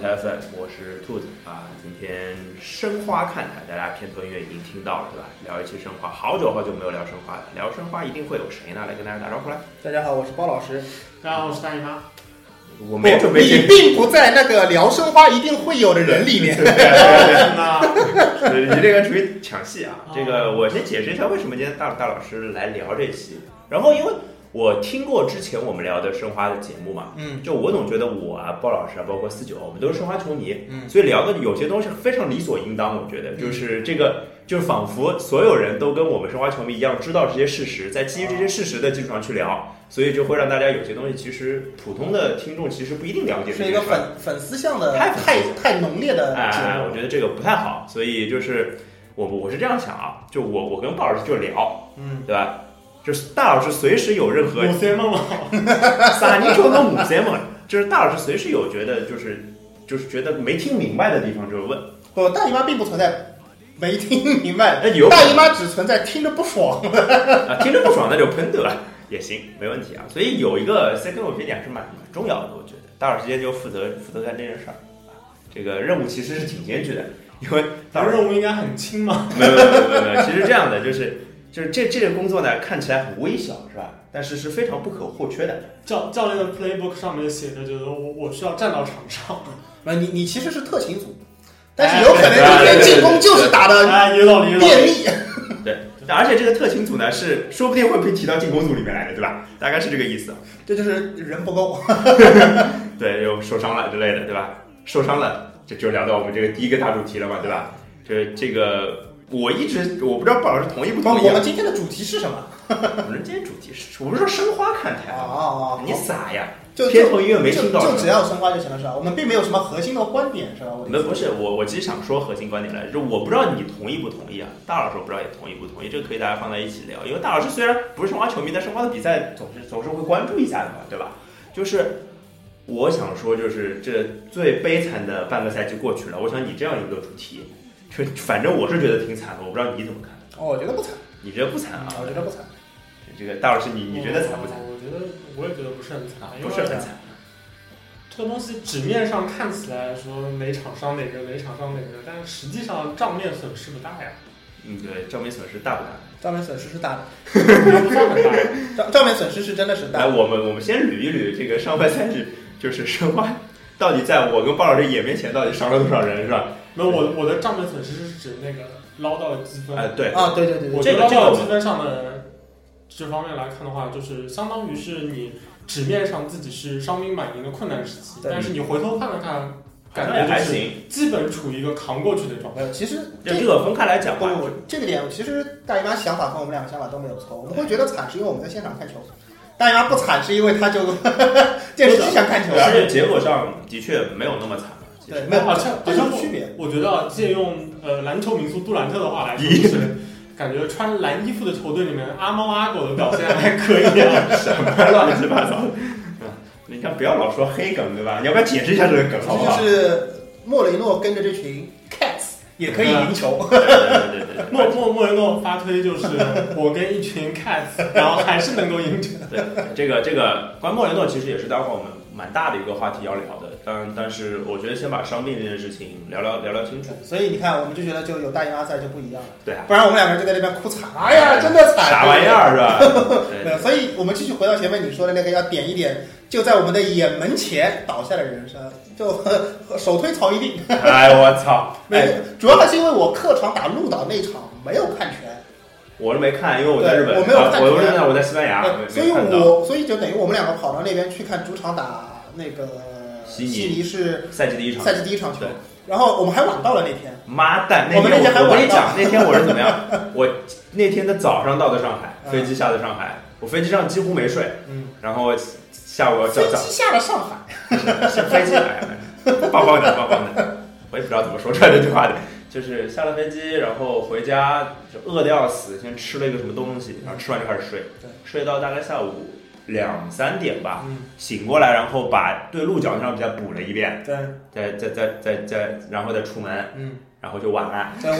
台 FM，我是兔子啊。今天申花看台，大家片头音乐已经听到了，对吧？聊一期申花，好久好久没有聊申花了。聊申花一定会有谁呢？来跟大家打招呼来。大家好，我是包老师。大家好，我是大姨妈。我没准备你并不在那个聊申花一定会有的人里面。对 对对，你这个属于抢戏啊。这个我先解释一下为什么今天大大老师来聊这期，然后因为。我听过之前我们聊的申花的节目嘛，嗯，就我总觉得我啊，鲍老师啊，包括四九，我们都是申花球迷，嗯，所以聊的有些东西非常理所应当。我觉得就是这个，就是仿佛所有人都跟我们申花球迷一样，知道这些事实，在基于这些事实的基础上去聊，所以就会让大家有些东西其实普通的听众其实不一定了解。是一个粉粉丝向的太太太浓烈的节目，我觉得这个不太好。所以就是我我是这样想啊，就我我跟鲍老师就聊，嗯，对吧？就是大老师随时有任何母三梦嘛，啥你说个母三梦？就是大老师随时有觉得就是就是觉得没听明白的地方就问。不，大姨妈并不存在没听明白，那有大姨妈只存在听着不爽。啊，听着不爽那就喷得吧？也行，没问题啊。所以有一个 second opinion 还是蛮蛮重要的，我觉得。大老师今天就负责负责干这件事儿啊，这个任务其实是挺艰巨的，因为咱们任务应该很轻嘛。没有没有没有没有，其实这样的就是。就是这这个工作呢，看起来很微小，是吧？但是是非常不可或缺的。教教练的 playbook 上面写着，就是我我需要站到场上。那你你其实是特勤组，但是有可能今天进攻就是打的便秘。对，而且这个特勤组呢，是说不定会被提到进攻组里面来的，对吧？大概是这个意思。这就是人不够。对，又受伤了之类的，对吧？受伤了，这就聊到我们这个第一个大主题了嘛，对吧？这这个。我一直我不知道鲍老师同意不同意。我们今天的主题是什么？我们今天主题是，我们说申花看台啊啊！你傻呀？就片头音乐没听到，就只要申花就行了，是吧？我们并没有什么核心的观点，是吧？我们不是我，我其实想说核心观点来，就我不知道你同意不同意啊？大老师我不知道也同意不同意，这个可以大家放在一起聊。因为大老师虽然不是申花球迷，但申花的比赛总是总是会关注一下的嘛，对吧？就是我想说，就是这最悲惨的半个赛季过去了，我想你这样一个主题。就反正我是觉得挺惨的，我不知道你怎么看。哦，我觉得不惨。你觉得不惨啊？我觉得不惨。这个大老师，你你觉得惨不惨？我觉得我也觉得不是很惨，不是很惨。这个东西纸面上看起来说哪场伤哪个，哪场伤哪个，但是实际上账面损失不大呀。嗯，对，账面损失大不大？账面损失是大的，不算很大。账账面损失是真的是大。来，我们我们先捋一捋这个上半赛季，就是申花到底在我跟鲍老师眼面前到底伤了多少人，是吧？那我我的账面损失是指那个捞到的积分。哎，对啊，对对对，我这个捞到积分上的这方面来看的话，就是相当于是你纸面上自己是伤兵满营的困难时期，但是你回头看了看，感觉还行，基本处于一个扛过去的状态。其实这个分开来讲吧，这个点其实大姨妈想法和我们两个想法都没有错。我们会觉得惨，是因为我们在现场看球；大姨妈不惨，是因为她就 电视机想看球。而且结果上的确没有那么惨。对，没有，好像好像区别。我觉得借用呃篮球名宿杜兰特的话来说，就是感觉穿蓝衣服的球队里面阿猫阿狗的表现还可以啊，什么乱七八糟的。你看，不要老说黑梗，对吧？你要不要解释一下这个梗？好不好？就是莫雷诺跟着这群 cats 也可以赢球。对对对，莫莫莫雷诺发推就是我跟一群 cats，然后还是能够赢球。对，这个这个关莫雷诺其实也是待会儿我们蛮大的一个话题要聊的。但但是我觉得先把伤病这件事情聊聊聊聊清楚。所以你看，我们就觉得就有大姨妈在就不一样了。对啊，不然我们两个人就在那边哭惨。哎呀，真的惨！啥玩意儿是吧？对，所以我们继续回到前面你说的那个，要点一点就在我们的眼门前倒下的人生，就首推曹一定。哎我操！没，主要还是因为我客场打鹿岛那场没有看全。我是没看，因为我在日本。我没有看全。我在我在西班牙。所以我所以就等于我们两个跑到那边去看主场打那个。悉尼是赛季第一场，赛季第一场球。然后我们还晚到了那天。妈蛋！我们那天还我跟你讲，那天我是怎么样？我那天的早上到的上海，飞机下的上海，我飞机上几乎没睡。嗯。然后下午要飞机下了上海。下 飞机来了，棒棒的，棒棒的。我也不知道怎么说出来这句话的，就是下了飞机，然后回家就饿的要死，先吃了一个什么东西，然后吃完就开始睡，睡到大概下午。两三点吧，醒过来，然后把对鹿角那场比赛补了一遍，对，再再再再再，然后再出门，嗯，然后就晚了。对，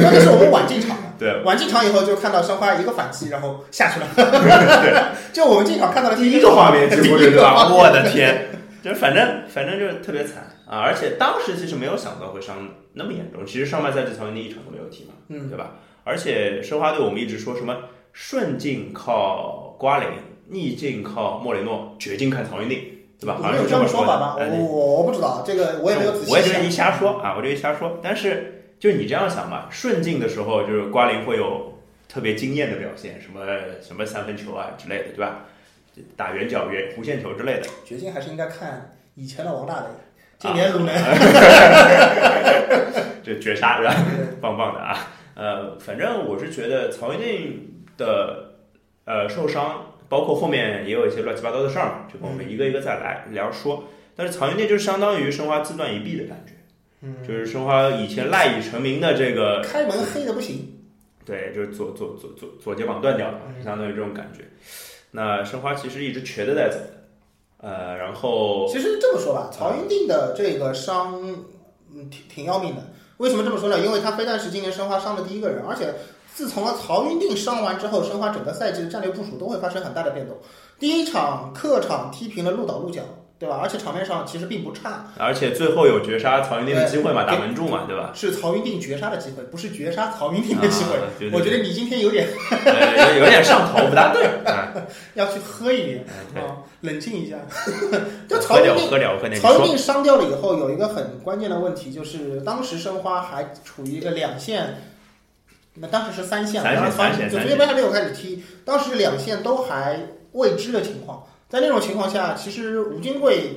关键是我们晚进场了，对，晚进场以后就看到申花一个反击，然后下去了。对，就我们进场看到了第一个画面，几乎是吧？我的天，就是反正反正就是特别惨啊！而且当时其实没有想到会伤那么严重，其实上半赛季曹云定一场都没有踢嘛，嗯，对吧？而且申花队我们一直说什么顺境靠瓜林，逆境靠莫雷诺，绝境看曹云定，对吧？好像有这样么说法吗？哎我我我不知道，这个我也没有仔细想我也觉得你瞎说啊，我这一瞎说。但是就你这样想嘛，顺境的时候就是瓜林会有特别惊艳的表现，什么什么三分球啊之类的，对吧？打圆角、圆弧线球之类的。掘金还是应该看以前的王大雷，今年鲁能。这绝杀是吧？棒棒的啊！呃，反正我是觉得曹云定的呃受伤，包括后面也有一些乱七八糟的事儿嘛，这个我们一个一个再来聊说。但是曹云定就相当于申花自断一臂的感觉，嗯，就是申花以前赖以成名的这个，开门黑的不行。对，就是左左左左左肩膀断掉了，嗯相当于这种感觉。那申花其实一直瘸着在走的，呃，然后其实这么说吧，曹云定的这个伤，嗯，挺挺要命的。为什么这么说呢？因为他非但是今年申花伤的第一个人，而且自从了曹云定伤完之后，申花整个赛季的战略部署都会发生很大的变动。第一场客场踢平了鹿岛鹿角，对吧？而且场面上其实并不差，而且最后有绝杀曹云定的机会嘛，打门柱嘛，对吧？是曹云定绝杀的机会，不是绝杀曹云定的机会。啊对对我觉得你今天有点呃 有有点上头，不大对。啊要去喝一点啊，冷静一下。就喝点，曹云定伤掉了以后，有一个很关键的问题，就是当时申花还处于一个两线，那当时是三线，三线当时三线就足协杯还没有开始踢，当时两线都还未知的情况。在那种情况下，其实吴金贵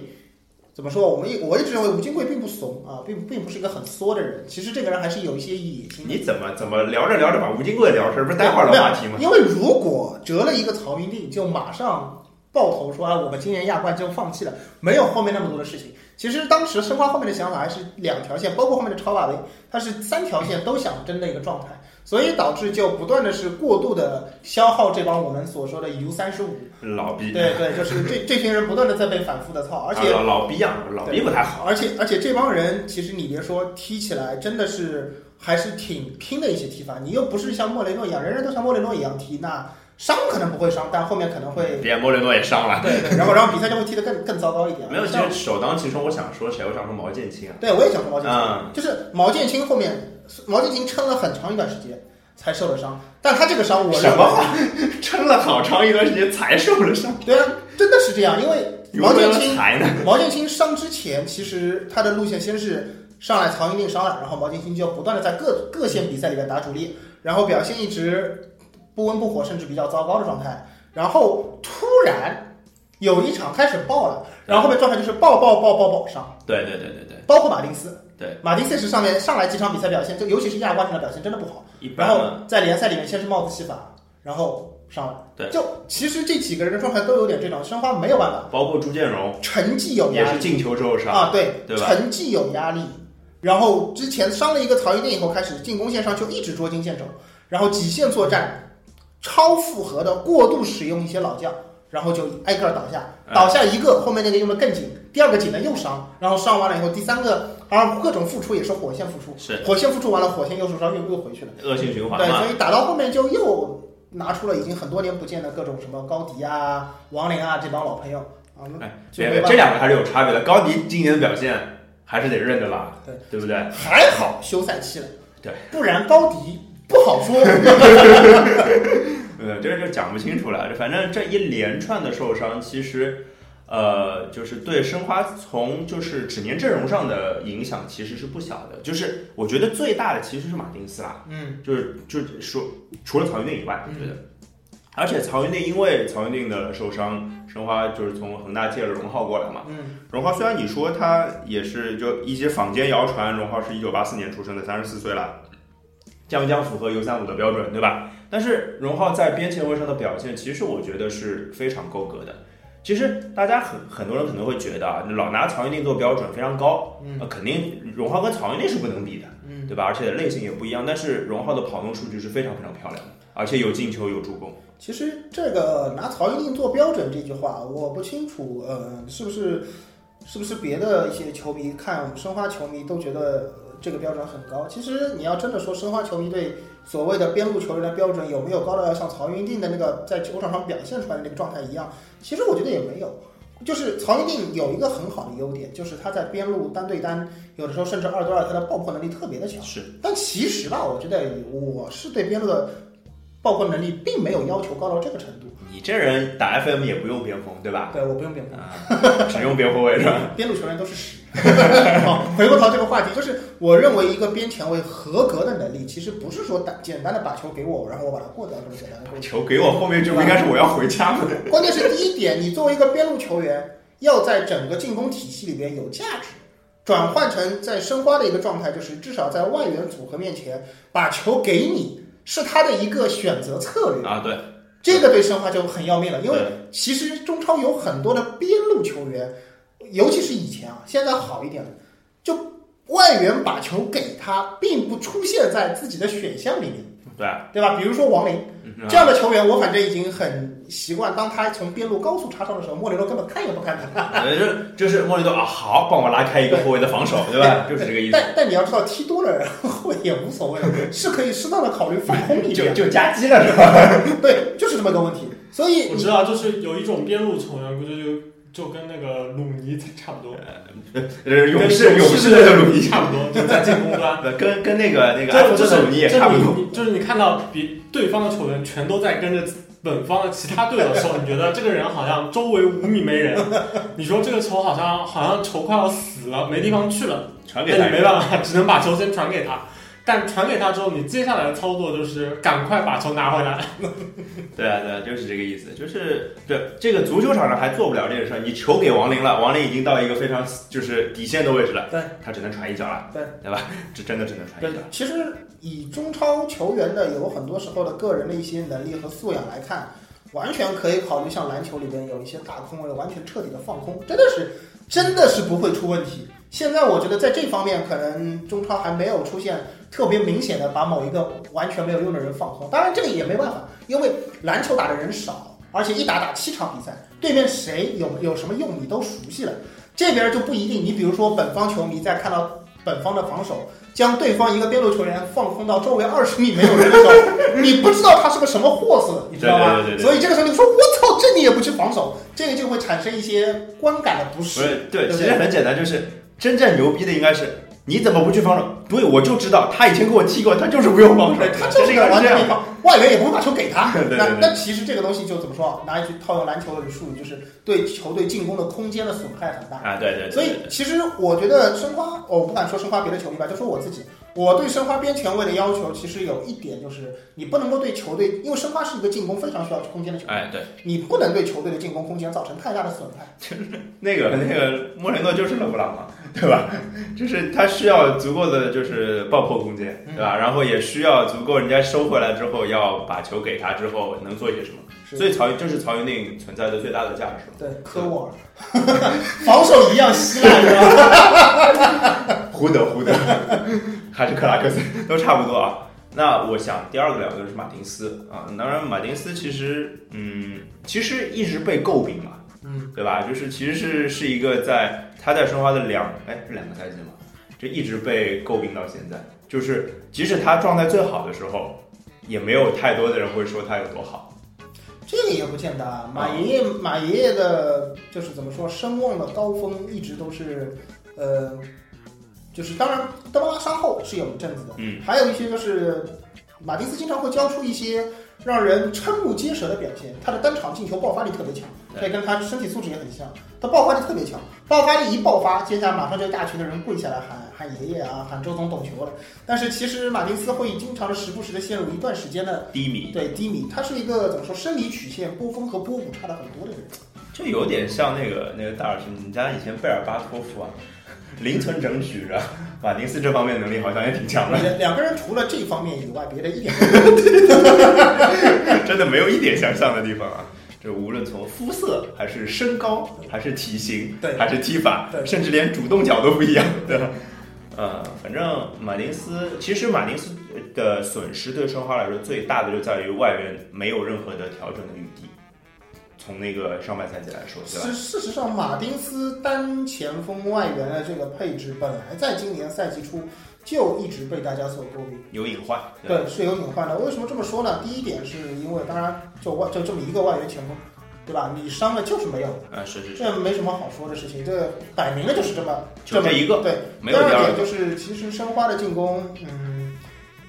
怎么说？我们一我一直认为吴金贵并不怂啊，并并不是一个很缩的人。其实这个人还是有一些野心的。你怎么怎么聊着聊着把吴金贵聊成，不是待会儿的话题吗？因为如果折了一个曹云定，就马上爆头说啊，我们今年亚冠就放弃了，没有后面那么多的事情。其实当时申花后面的想法还是两条线，包括后面的超马威，他是三条线都想争的一个状态，所以导致就不断的是过度的消耗这帮我们所说的 U 三十五，老逼，对对，就是这 这群人不断的在被反复的操，而且啊老老逼样，老逼不太好。而且而且这帮人，其实你别说踢起来真的是还是挺拼的一些踢法，你又不是像莫雷诺一样，人人都像莫雷诺一样踢，那伤可能不会伤，但后面可能会别莫雷诺也伤了。对对，然后然后比赛就会踢得更更糟糕一点。没有，其实首当其冲，我想说谁？我想说毛剑卿啊。对我也想说毛剑卿，嗯，就是毛剑卿后面毛剑卿撑了很长一段时间才受了伤，但他这个伤我什么话？撑了好长一段时间才受了伤，对啊，真的是这样，因为毛剑卿？毛剑卿伤之前，其实他的路线先是上来曹云定伤了，然后毛剑卿就不断的在各各线比赛里面打主力，然后表现一直不温不火，甚至比较糟糕的状态。然后突然有一场开始爆了，然后后面状态就是爆爆爆爆爆上，对对对对对，包括马丁斯。对，马丁斯是上面上来几场比赛表现，就尤其是亚冠上的表现真的不好。一然后般。在联赛里面先是帽子戏法，然后上了。对就其实这几个人的状态都有点这种，申花没有办法，包括朱建荣成绩有压力。也是进球之后伤，啊，对，对吧成绩有压力。然后之前伤了一个曹云定以后，开始进攻线上就一直捉襟见肘，然后几线作战，超负荷的过度使用一些老将，然后就挨个儿倒下，嗯倒下一个，后面那个用的更紧，第二个紧了又伤，然后伤完了以后，第三个，然后各种付出也是火线付出，是火线付出完了，火线又受伤又又回去了，恶性循环对，所。以打到后面就又拿出了已经很多年不见的各种什么高迪啊、王林啊这帮老朋友啊，那哎，就没办法这两个还是有差别的。高迪今年的表现还是得认的啦？对，对不对？还好休赛期了，对，不然高迪不好说。呃，这就讲不清楚了。反正这一连串的受伤，其实，呃，就是对申花从就是纸面阵容上的影响其实是不小的。就是我觉得最大的其实是马丁斯啦，嗯，就是就是说除了曹云定以外，我觉得，而且曹云定因为曹云定的受伤，申花就是从恒大借了荣浩过来嘛。嗯，荣浩虽然你说他也是就一些坊间谣传，荣浩是一九八四年出生的，三十四岁了，将将符合 U 三五的标准，对吧？但是荣浩在边前卫上的表现，其实我觉得是非常够格的。其实大家很很多人可能会觉得啊，老拿曹云定做标准非常高，嗯呃，肯定荣浩跟曹云定是不能比的，嗯，对吧？而且类型也不一样，但是荣浩的跑动数据是非常非常漂亮的，而且有进球有助攻。其实这个拿曹云定做标准这句话，我不清楚，呃，是不是是不是别的一些球迷看申花球迷都觉得呃这个标准很高？其实你要真的说申花球迷对所谓的边路球员的标准有没有高到要像曹云定的那个在球场上表现出来的那个状态一样？其实我觉得也没有。就是曹云定有一个很好的优点，就是他在边路单对单，有的时候甚至二对二，他的爆破能力特别的强。是，但其实吧，我觉得我是对边路的爆破能力并没有要求高到这个程度。你这人打 FM 也不用边锋，对吧？对，我不用边锋，啊，只用边后卫是吧？边路球员都是屎。好，回过头这个话题，就是我认为一个边前卫合格的能力，其实不是说单简单的把球给我，然后我把它过掉这么简单的。球给我，后面就应该是我要回家吗？关键是第一点，你作为一个边路球员，要在整个进攻体系里边有价值，转换成在申花的一个状态，就是至少在外援组合面前把球给你，是他的一个选择策略。啊，对，这个对申花就很要命了，因为其实中超有很多的边路球员，尤其是以前啊，现在好一点了，就外援把球给他，并不出现在自己的选项里面，对啊，对吧？比如说王林嗯这样的球员，我反正已经很习惯，当他从边路高速插上的时候，莫雷诺根本看也不看他。呃，就就是莫里诺啊，好，帮我拉开一个后卫的防守，对吧？就是这个意思。但但你要知道，踢多了后卫也无所谓，是可以适当的考虑放空一点。就就夹击了是吧？对，就是这么个问题。所以我知道，就是有一种边路球员，估计就就跟那个鲁尼差不多，呃，勇士勇士的的鲁尼，差不多，就在进攻端。呃跟跟那个那个就是鲁尼也差不多。就是你看到比对方的球员全都在跟着本方的其他队友的时候，你觉得这个人好像周围五米没人，你说这个球好像好像球快要死了，没地方去了，那传给他你没办法，只能把球先传给他。但传给他之后，你接下来的操作就是赶快把球拿回来。对啊，对啊，就是这个意思，就是对这个足球场上还做不了这个事儿，你球给王林了，王林已经到一个非常就是底线的位置了，对，他只能传一脚了，对，对吧？这真的只能传对一脚。，其实以中超球员的有很多时候的个人的一些能力和素养来看，完全可以考虑像篮球里边有一些大空位完全彻底的放空，真的是真的是不会出问题。现在我觉得在这方面，可能中超还没有出现特别明显的把某一个完全没有用的人放空。当然这个也没办法，因为篮球打的人少，而且一打打七场比赛，对面谁有有什么用你都熟悉了。这边就不一定，你比如说本方球迷在看到本方的防守，将对方一个边路球员放空到周围二十米没有人的时候，你不知道他是个什么货色，你知道吗？对对对对对所以这个时候你说我操，这你也不去防守，这个就会产生一些观感的不不适。是，对，对对其实很简单，就是真正牛逼的应该是你怎么不去防守？对，我就知道他以前给我踢过，他就是不用防守，他就是是个应该是这样完全没防，外援也不会把球给他。对对对对那那其实这个东西就怎么说啊？拿一句套用篮球的术语，就是对球队进攻的空间的损害很大。啊，对对对，所以其实我觉得申花，我不敢说申花别的球迷吧，就说我自己，我对申花边前卫的要求其实有一点就是，你不能够对球队，因为申花是一个进攻非常需要空间的球队，哎对，你不能对球队的进攻空间造成太大的损害。就 是那个那个莫雷诺就是勒布朗嘛，对吧？就是他需要足够的就是爆破空间，对吧？然后也需要足够人家收回来之后要把球给他之后能做些什么。所以曹云就是曹云定存在的最大的价值。对，科沃尔，防守一样稀烂，是吧？胡德胡德还是克拉克森都差不多啊。那我想第二个聊的就是马丁斯啊，当然马丁斯其实嗯，其实一直被诟病嘛，嗯，对吧？就是其实是是一个在他在申花的两哎是两个赛季嘛，就一直被诟病到现在。就是即使他状态最好的时候，也没有太多的人会说他有多好。这个也不见得啊。马爷爷，马爷爷的，就是怎么说，声望的高峰一直都是，呃，就是当然德巴拉杀后是有一阵子的，嗯，还有一些就是马蒂斯经常会交出一些让人瞠目结舌的表现，他的单场进球爆发力特别强，对这跟他身体素质也很像，他爆发力特别强，爆发力一爆发，接下来马上就一大群的人跪下来喊喊爷爷啊，喊周总懂球了。但是其实马丁斯会经常的时不时的陷入一段时间的低迷，对低迷，他是一个怎么说生理曲线波峰和波谷差的很多的人。就有点像那个那个大耳你家以前贝尔巴托夫啊，零存整取着，马丁斯这方面能力好像也挺强的。两两个人除了这方面以外，别的一点。真的没有一点相像的地方啊！这无论从肤色，还是身高，还是体型，对还是踢法，对甚至连主动脚都不一样，对吧？呃，反正马丁斯，其实马丁斯的损失对申花来说最大的就在于外援没有任何的调整的余地。从那个上半赛季来说，对吧事？事实上，马丁斯单前锋外援的这个配置，本来在今年赛季初就一直被大家所诟病。有隐患，吧对，是有隐患的。为什么这么说呢？第一点是因为，当然就外就这么一个外援前锋，对吧？你伤了就是没有，啊，是是是，这没什么好说的事情，这摆明了就是这么就这一个，对。第二点就是，其实申花的进攻，嗯，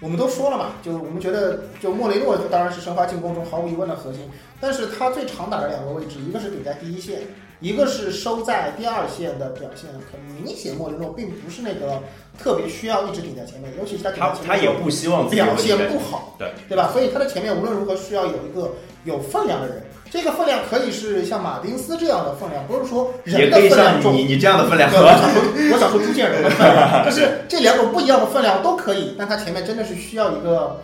我们都说了嘛，就我们觉得，就莫雷诺当然是申花进攻中毫无疑问的核心，但是他最常打的两个位置，一个是顶在第一线，一个是收在第二线的表现，很明显，莫雷诺并不是那个特别需要一直顶在前面，尤其是他顶在他前面他也不希望表现不好，对对吧？所以他的前面无论如何需要有一个有分量的人，这个分量可以是像马丁斯这样的分量，不是说人的分量重。你你这样的分量，我想说，我想说朱建荣的分量，就是这两种不一样的分量都可以，但他前面真的是需要一个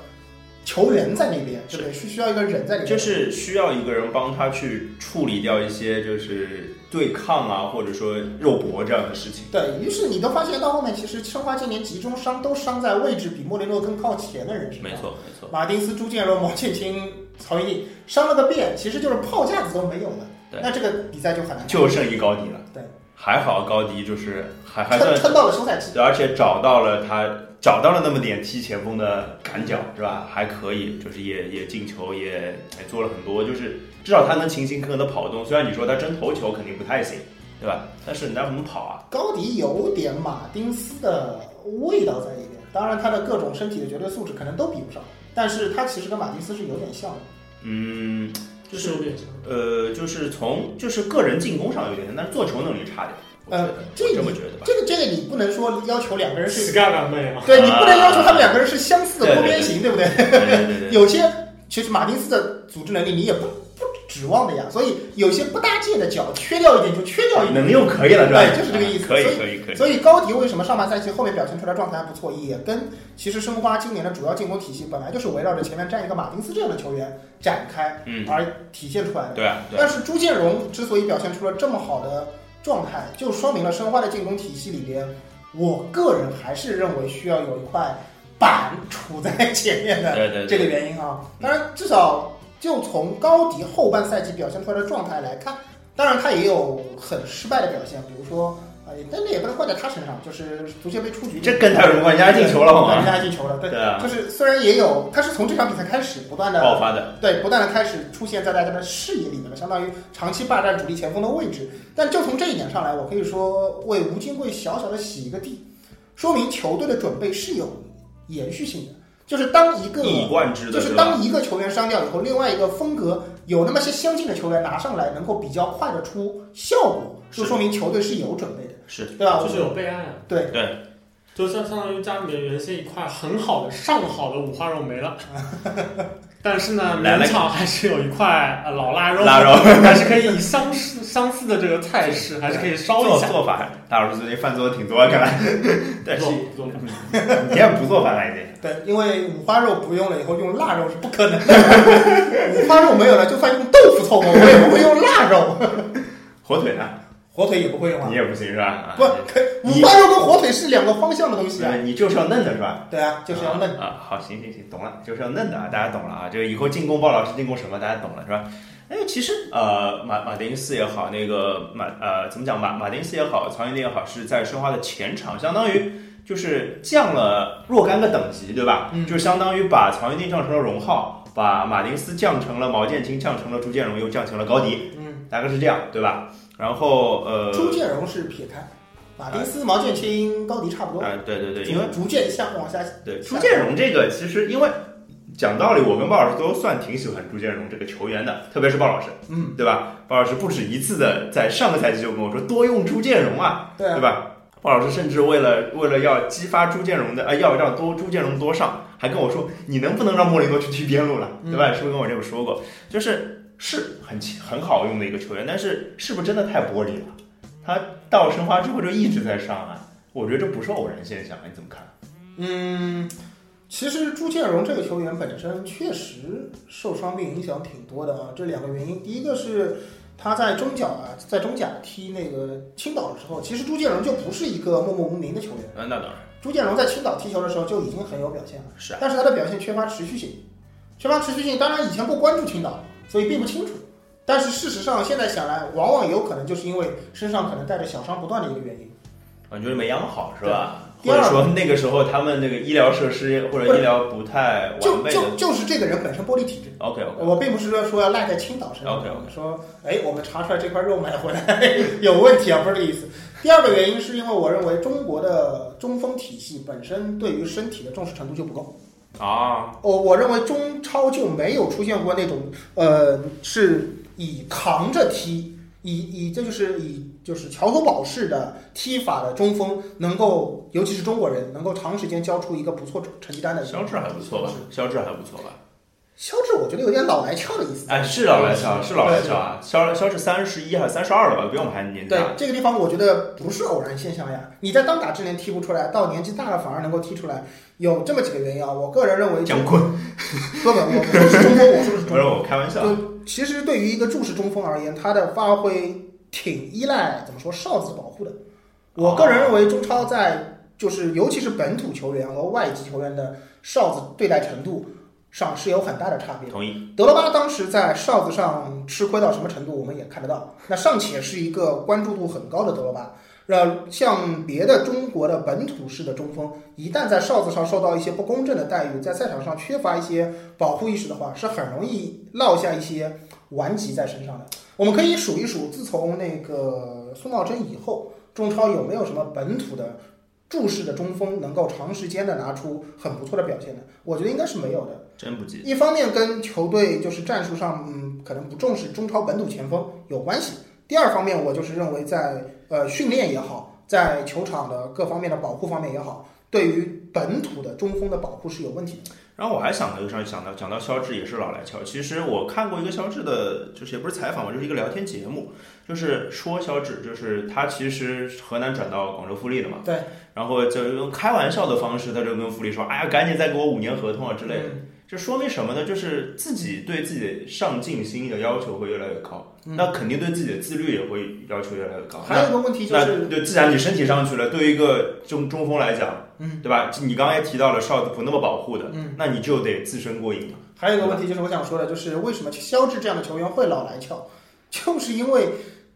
球员在那边，对不对？是需要一个人在那边，就是需要一个人帮他去处理掉一些就是对抗啊，或者说肉搏这样的事情。对于是，你都发现到后面，其实申花今年集中伤都伤在位置比莫雷诺更靠前的人身上。没错没错，马丁斯、朱建荣、毛剑卿、曹云定伤了个遍，其实就是炮架子都没有了。对那这个比赛就很难就剩一高迪了。对，还好高迪就是还还算撑撑到了休赛期。对，而且找到了他找到了那么点踢前锋的赶脚，是吧？还可以，就是也也进球，也也做了很多，就是至少他能勤勤恳恳的跑动。虽然你说他真头球肯定不太行，对吧？但是人家怎么跑啊？高迪有点马丁斯的味道在里面，当然他的各种身体的绝对素质可能都比不上，但是他其实跟马丁斯是有点像的。嗯，就是有点像。呃，就是从就是个人进攻上有点像，但是做球能力差点。呃，这我这么你觉得吧。这个这个你不能说要求两个人是，对你不能要求他们两个人是相似的多边形，对不对？有些其实马丁斯的组织能力你也不不指望的呀，所以有些不搭界的脚缺掉一点就缺掉一点。能用可以了是吧？对就是这个意思可以所以可以可以。所以高迪为什么上半赛季后面表现出来状态还不错，也跟其实申花今年的主要进攻体系本来就是围绕着前面站一个马丁斯这样的球员展开嗯，而体现出来的。对啊对啊，但是朱建荣之所以表现出了这么好的状态，就说明了申花的进攻体系里边，我个人还是认为需要有一块板杵在前面的对对对这个原因啊。当然，至少就从高迪后半赛季表现出来的状态来看，当然他也有很失败的表现，比如说。啊，但那也不能怪在他身上，就是足协杯出局，这跟他有什么关系？人家进球了好人吗？家进球了，对，对啊，就是虽然也有，他是从这场比赛开始不断的爆发的，对，不断的开始出现在大家的视野里面了，相当于长期霸占主力前锋的位置。但就从这一点上来，我可以说为吴金贵小小的洗一个地，说明球队的准备是有延续性的。就是当一个一贯之的，就是当一个球员伤掉以后，另外一个风格有那么些相近的球员拿上来，能够比较快的出效果，就说明球队是有准备的，是对吧？就是有备案啊。对对，就相相当于家里面原先一块很好的上好的五花肉没了，但是呢，勉强还是有一块呃老腊肉，腊肉。还是可以以相似相似的这个菜式，还是可以烧一下。做做法，大老师最近饭做的挺多，看来，但是做做你也不做饭了已经。对，因为五花肉不用了以后用腊肉是不可能的，五花肉没有了，就算用豆腐凑合，我也不会用腊肉，火腿呢？火腿也不会用啊你。也不行是吧？啊不，可五花肉跟火腿是两个方向的东西啊。你就是要嫩的是吧？对啊，就是要嫩。啊。好，行行行，懂了，就是要嫩的啊，大家懂了啊。这个以后进攻鲍老师进攻什么，大家懂了是吧？哎，其实呃，马马丁斯也好，那个马呃怎么讲马马丁斯也好，曹云定也好，是在申花的前场，相当于就是降了若干个等级，对吧？嗯就相当于把曹云定降成了荣浩，把马丁斯降成了毛剑卿，降成了朱建荣，又降成了高迪，嗯，大概是这样，对吧？然后呃，朱建荣是撇开，马丁斯、毛剑卿、高迪差不多。啊、对对对，因为逐逐渐向往下。对朱建荣这个，其实因为讲道理，我跟鲍老师都算挺喜欢朱建荣这个球员的，特别是鲍老师，嗯，对吧？鲍老师不止一次的在上个赛季就跟我说多用朱建荣啊，对啊，对吧？鲍老师甚至为了为了要激发朱建荣的，呃，要让多朱建荣多上，还跟我说你能不能让莫雷诺去踢边路了，对吧？是不是跟我这么说过？就是是很奇很好用的一个球员，但是是不是真的太玻璃了？他到申花之后就一直在上啊，我觉得这不是偶然现象，你怎么看？嗯，其实朱建荣这个球员本身确实受伤病影响挺多的啊。这两个原因，第一个是他在中甲啊，在中甲踢那个青岛的时候，其实朱建荣就不是一个默默无名的球员。嗯，那当然朱建荣在青岛踢球的时候就已经很有表现了，是啊，但是他的表现缺乏持续性，缺乏持续性。当然以前不关注青岛，所以并不清楚。但是事实上，现在想来，往往有可能就是因为身上可能带着小伤不断的一个原因。我觉得没养好是吧？或者说那个时候他们那个医疗设施或者医疗不太完备就就就是这个人本身玻璃体质。，OK OK，我并不是说说要赖在青岛身上 OK，OK 说哎，我们查出来这块肉买回来有问题啊，不是这个意思。第二个原因是因为我认为中国的中锋体系本身对于身体的重视程度就不够。啊，我我认为中超就没有出现过那种呃是以扛着踢，以以这就是以就是桥头堡式的踢法的中锋，能够尤其是中国人能够长时间交出一个不错成绩单的。肖智还不错吧？肖智还不错吧？肖智我觉得有点老来俏的意思。哎，是老来俏，是老来俏啊！肖肖智三十一还是三十二了吧？比我们还年对。这个地方，我觉得不是偶然现象呀。你在当打之年踢不出来，到年纪大了反而能够踢出来，有这么几个原因啊。我个人认为，姜昆，不不，我说的是中锋，我说的是不是中锋。我开玩笑。就其实对于一个注视中锋而言，他的发挥挺依赖怎么说哨子保护的。我个人认为，中超在就是尤其是本土球员和外籍球员的哨子对待程度上是有很大的差别的。同意。德罗巴当时在哨子上吃亏到什么程度，我们也看得到。那尚且是一个关注度很高的德罗巴。那，像别的中国的本土式的中锋，一旦在哨子上受到一些不公正的待遇，在赛场上缺乏一些保护意识的话，是很容易落下一些顽疾在身上的。我们可以数一数，自从那个苏茂贞以后，中超有没有什么本土的注式的中锋能够长时间的拿出很不错的表现的？我觉得应该是没有的。真不记得。一方面跟球队就是战术上，嗯，可能不重视中超本土前锋有关系。第二方面，我就是认为在呃训练也好，在球场的各方面的保护方面也好，对于本土的中锋的保护是有问题的。然后我还想到一个事儿，想到讲到肖智也是老来俏。其实我看过一个肖智的，就是也不是采访吧，就是一个聊天节目，就是说肖智，就是他其实河南转到广州富力的嘛。对。然后就用开玩笑的方式，他就跟富力说：“哎呀，赶紧再给我五年合同啊之类的。嗯这说明什么呢？就是自己对自己的上进心的要求会越来越高，那肯定对自己的自律也会要求越来越高。还有一个问题就是，就既然你身体上去了，对于一个中中锋来讲，嗯，对吧？你刚刚也提到了哨子不那么保护的，嗯，那你就得自身过硬嘛。还有一个问题就是我想说的，就是为什么肖智这样的球员会老来俏，就是因为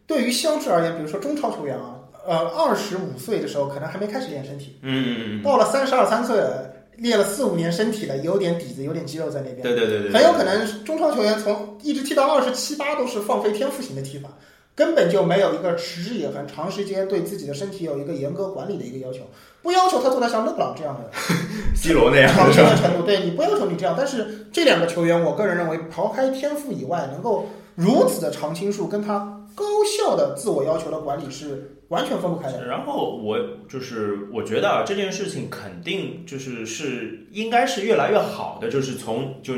对于肖智而言，比如说中超球员啊，呃，二十五岁的时候可能还没开始练身体，嗯嗯嗯到了三十二三岁了，练了四五年身体了，有点底子，有点肌肉在那嗯，边，对对对对，很有可能中超球员从一直踢到二十七八都是放飞天赋型的踢法，根本就没有一个持之以恒、长时间对自己的身体有一个严格管理的一个要求。不要求他做到像勒布朗这样的 C 罗那样长的是吧？程的程度，对你不要求你这样。但是这两个球员，我个人认为，抛开天赋以外，能够如此的常青树，跟他高效的自我要求的管理是完全分不开的。然后我就是我觉得啊，这件事情肯定就是是应该是越来越好的，就是从就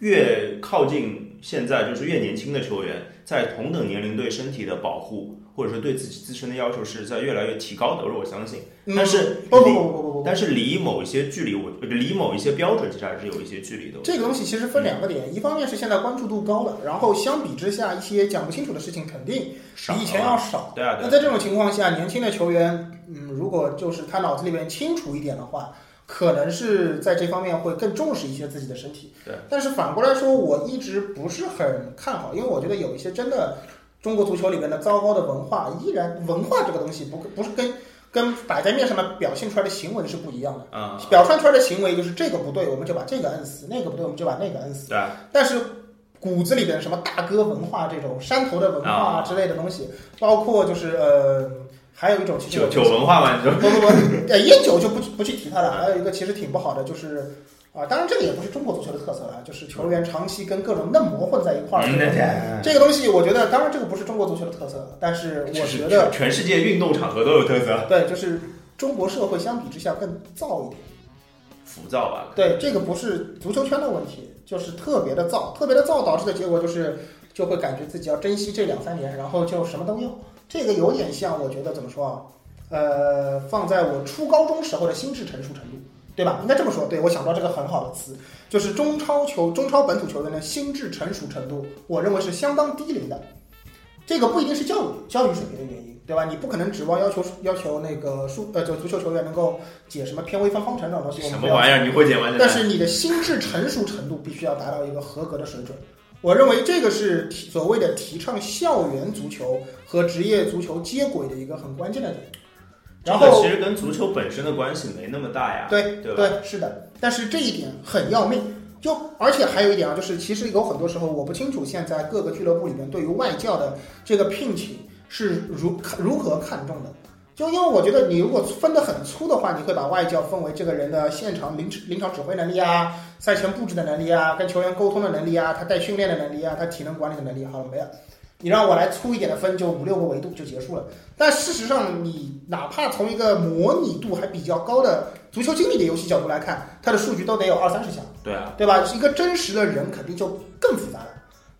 越靠近现在就是越年轻的球员，在同等年龄对身体的保护，或者说对自己自身的要求是在越来越提高的，我相信。嗯但是不不不不不不不，但是离某一些距离，我离某一些标准其实还是有一些距离的。这个东西其实分两个点，一方面是现在关注度高了，然后相比之下，一些讲不清楚的事情肯定比以前要少。对啊那在这种情况下，年轻的球员，嗯，如果就是他脑子里面清楚一点的话，可能是在这方面会更重视一些自己的身体。对。但是反过来说，我一直不是很看好，因为我觉得有一些真的中国足球里面的糟糕的文化，依然文化这个东西不不是跟跟摆在面上的表现出来的行为是不一样的。啊，表现出来的行为就是这个不对，我们就把这个摁死；那个不对，我们就把那个摁死。对啊，但是骨子里边什么大哥文化这种山头的文化啊之类的东西，包括就是呃，还有一种其实酒酒文化嘛，你说不不不，呃，烟酒就不不去提它了。还有一个其实挺不好的，就是啊，当然这个也不是中国足球的特色了，就是球员长期跟各种嫩模混在一块儿。这这个东西，我觉得当然这个不是中国足球的特色，但是我觉得全世界运动场合都有特色，对，就是中国社会相比之下更燥一点。浮躁吧。对，这个不是足球圈的问题，就是特别的燥，特别的燥导致的结果就是就会感觉自己要珍惜这两三年，然后就什么都要。这个有点像，我觉得怎么说啊？呃，放在我初高中时候的心智成熟程度，对吧？应该这么说。对我想到这个很好的词，就是中超球中超本土球员的心智成熟程度，我认为是相当低龄的。这个不一定是教育教育水平的原因，对吧？你不可能指望要求要求那个数呃就足球球员能够解什么偏微分方程这种东西，什么玩意儿？你会解吗？但是你的心智成熟程度必须要达到一个合格的水准。我认为这个是提所谓的提倡校园足球和职业足球接轨的一个很关键的点。然后其实跟足球本身的关系没那么大呀，对对？对，是的，但是这一点很要命。就而且还有一点啊，就是其实有很多时候我不清楚现在各个俱乐部里面对于外教的这个聘请是如如何看重的。就因为我觉得你如果分得很粗的话，你会把外教分为这个人的现场临临场指挥能力啊、赛前布置的能力啊、跟球员沟通的能力啊、他带训练的能力啊、他体能管理的能力，好了没了。你让我来粗一点的分，就五六个维度就结束了。但事实上，你哪怕从一个模拟度还比较高的足球经理的游戏角度来看，它的数据都得有二三十项，对啊，对吧？一个真实的人肯定就更复杂了。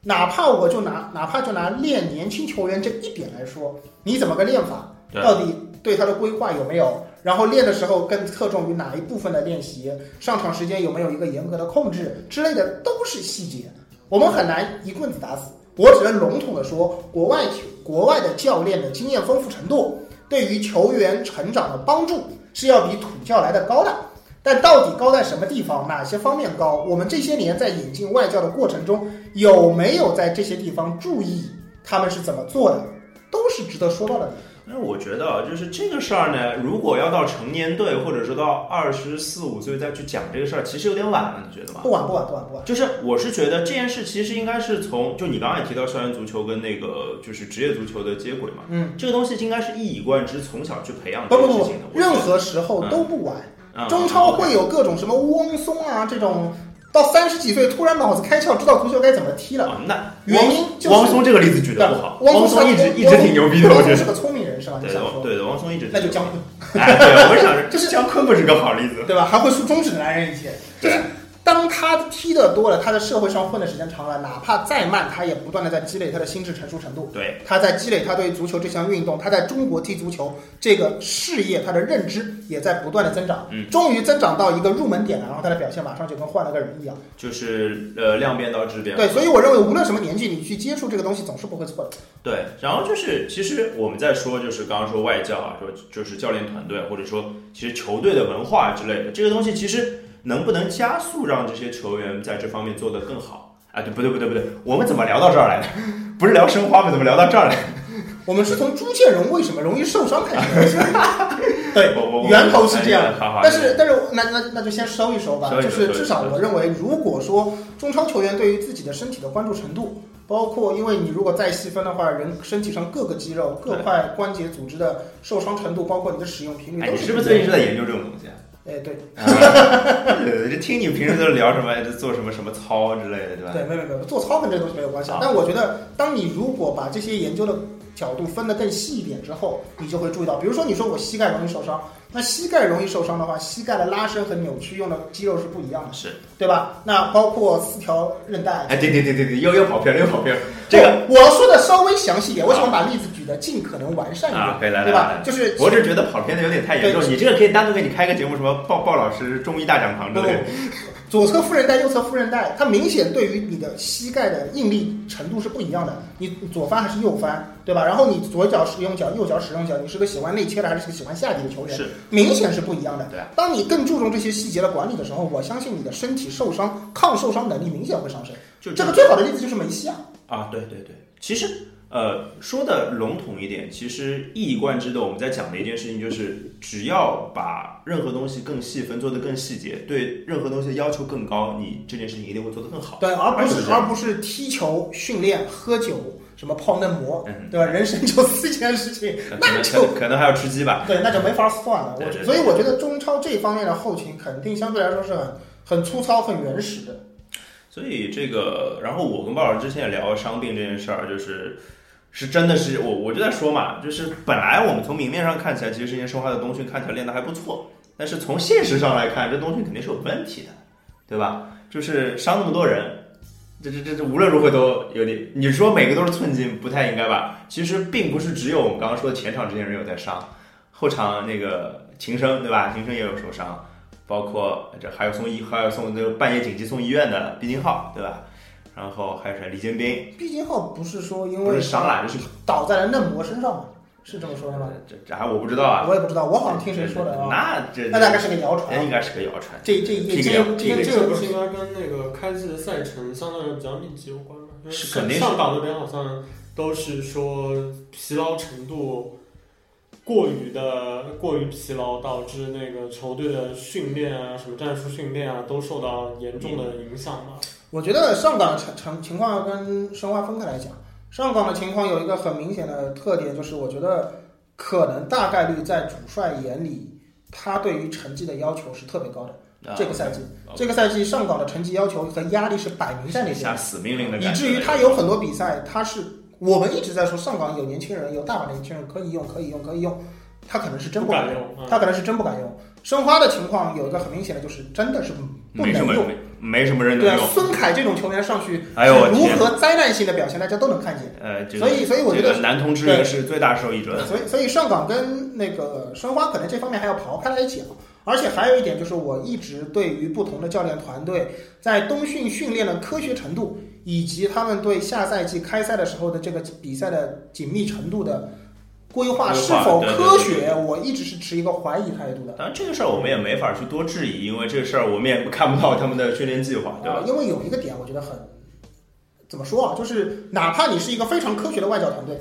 哪怕我就拿哪怕就拿练年轻球员这一点来说，你怎么个练法？到底对他的规划有没有？然后练的时候更侧重于哪一部分的练习？上场时间有没有一个严格的控制之类的，都是细节。我们很难一棍子打死。我只能笼统的说，国外球国外的教练的经验丰富程度，对于球员成长的帮助是要比土教来的高的。但到底高在什么地方？哪些方面高？我们这些年在引进外教的过程中，有没有在这些地方注意他们是怎么做的？都是值得说到的。那我觉得啊，就是这个事儿呢，如果要到成年队，或者说到二十四五岁再去讲这个事儿，其实有点晚了，你觉得吗？不晚不晚不晚不晚。就是我是觉得这件事其实应该是从，就你刚刚也提到校园足球跟那个就是职业足球的接轨嘛，嗯，这个东西应该是一以贯之，从小去培养不不不这个事情的。，我觉得任何时候都不晚。嗯中超会有各种什么汪松啊这种，到三十几岁突然脑子开窍，知道足球该怎么踢了。啊，那原因就是汪松这个例子举得不好，汪汪松一直一直挺牛逼的，我觉得。是个聪明人是吧？你对的，想说，对的，王松一直那就姜昆，哎，对，我想着这是姜昆不是个好例子。对吧？还会竖中指的男人以前，就是当他踢的多了，他在社会上混的时间长了，哪怕再慢，他也不断的在积累他的心智成熟程度。对，他在积累他对足球这项运动，他在中国踢足球这个事业，他的认知也在不断的增长。嗯，终于增长到一个入门点了，然后他的表现马上就跟换了个人一样。就是呃量变到质变。对，所以我认为无论什么年纪，你去接触这个东西总是不会错的。对，然后就是其实我们在说，就是刚刚说外教啊，说就是教练团队，或者说其实球队的文化之类的，这个东西其实能不能加速让这些球员在这方面做得更好？啊，对，不对，不对，不对，我们怎么聊到这儿来的？不是聊申花吗？怎么聊到这儿来？我们是从朱建荣为什么容易受伤开始的。对源头是这样。但是，但是，那那那就先收一收吧。收就是至少我认为，如果说中超球员对于自己的身体的关注程度，包括因为你如果再细分的话，人身体上各个肌肉、各块关节组织的受伤程度，包括你的使用频率，你是不是最近是在研究这种东西啊？哎，对啊对，这听你平时都聊什么，做什么什么操之类的，对吧？对，没有没有，做操跟这个东西没有关系啊。但我觉得，当你如果把这些研究的角度分得更细一点之后，你就会注意到，比如说你说我膝盖容易受伤，那膝盖容易受伤的话，膝盖的拉伸和扭曲用的肌肉是不一样的，是，对吧？那包括四条韧带。哎，对对对对对，又又跑偏了，又跑偏了。这个不我说的稍微详细一点，我喜欢把例子尽可能完善一点，对？吧就是我只是觉得跑偏的有点太严重，你这个可以单独给你开个节目，什么鲍鲍老师中医大讲堂之类的。左侧副韧带、右侧副韧带，它明显对于你的膝盖的应力程度是不一样的。你左翻还是右翻，对吧？然后你左脚使用脚，右脚使用脚，你是个喜欢内切的还是个喜欢下底的球员？是，明显是不一样的。对啊当你更注重这些细节的管理的时候，我相信你的身体受伤抗受伤能力明显会上升。就这个最好的例子就是梅西啊。啊，对对对，其实呃说的笼统一点，其实一以贯之的我们在讲的一件事情就是，只要把任何东西更细分，做得更细节，对任何东西的要求更高，你这件事情一定会做得更好。对，而不是而不是踢球、训练、喝酒，什么泡嫩模，嗯对吧？人生就四件事情，可那就可可能还要吃鸡吧。对，那就没法算了。我对对对所以我觉得中超这方面的后勤肯定相对来说是很很粗糙、很原始的。所以这个，然后我跟鲍老师之前也聊伤病这件事儿，就是是真的是我我就在说嘛，就是本来我们从明面上看起来，其实之前申花的冬训看起来练得还不错，但是从现实上来看，这冬训肯定是有问题的，对吧？就是伤那么多人，这这这这无论如何都有点，你说每个都是寸进，不太应该吧？其实并不是只有我们刚刚说的前场这些人有在伤，后场那个秦升对吧？秦升也有受伤。包括这还有送医，还有送这个半夜紧急送医院的毕金浩，对吧？然后还有谁？李建斌，毕竟浩不是说因不为是伤了，就是倒在了嫩模身上嘛？是这么说的吗？这这还我不知道啊。我也不知道，我好像听谁说的啊。那这那大概是个谣传。那应该是个谣传。这这这这这个不是应该跟那个开季的赛程相对比较密集有关吗？是肯定上港那边好像都是说疲劳程度过于的过于疲劳，导致那个球队的训练啊，什么战术训练啊，都受到严重的影响嘛。我觉得上港情情情况要跟申花分开来讲。上港的情况有一个很明显的特点，就是我觉得可能大概率在主帅眼里，他对于成绩的要求是特别高的。啊这个赛季这个赛季上港的成绩要求和压力是摆明在那边下的，死命令的以至于他有很多比赛，他是我们一直在说上港有年轻人，有大把年轻人可以用，可以用，可以用，他可能是真不敢用，他可能是真不敢用。申花的情况有一个很明显的，就是真的是不能用。没没什么人能对啊，，孙凯这种球员上去哎呦如何灾难性的表现，大家都能看见。呃，这个所以，所以我觉得这个男同志人是最大受益者，所以所以上港跟那个申花可能这方面还要刨开来讲，而且还有一点就是，我一直对于不同的教练团队在冬训训练的科学程度，以及他们对下赛季开赛的时候的这个比赛的紧密程度的规划是否科对学，我一直是持一个怀疑态度的。当然，这个事儿我们也没法去多质疑，因为这个事儿我们也看不到他们的训练计划，对吧？啊，因为有一个点我觉得很怎么说啊，就是哪怕你是一个非常科学的外教团队，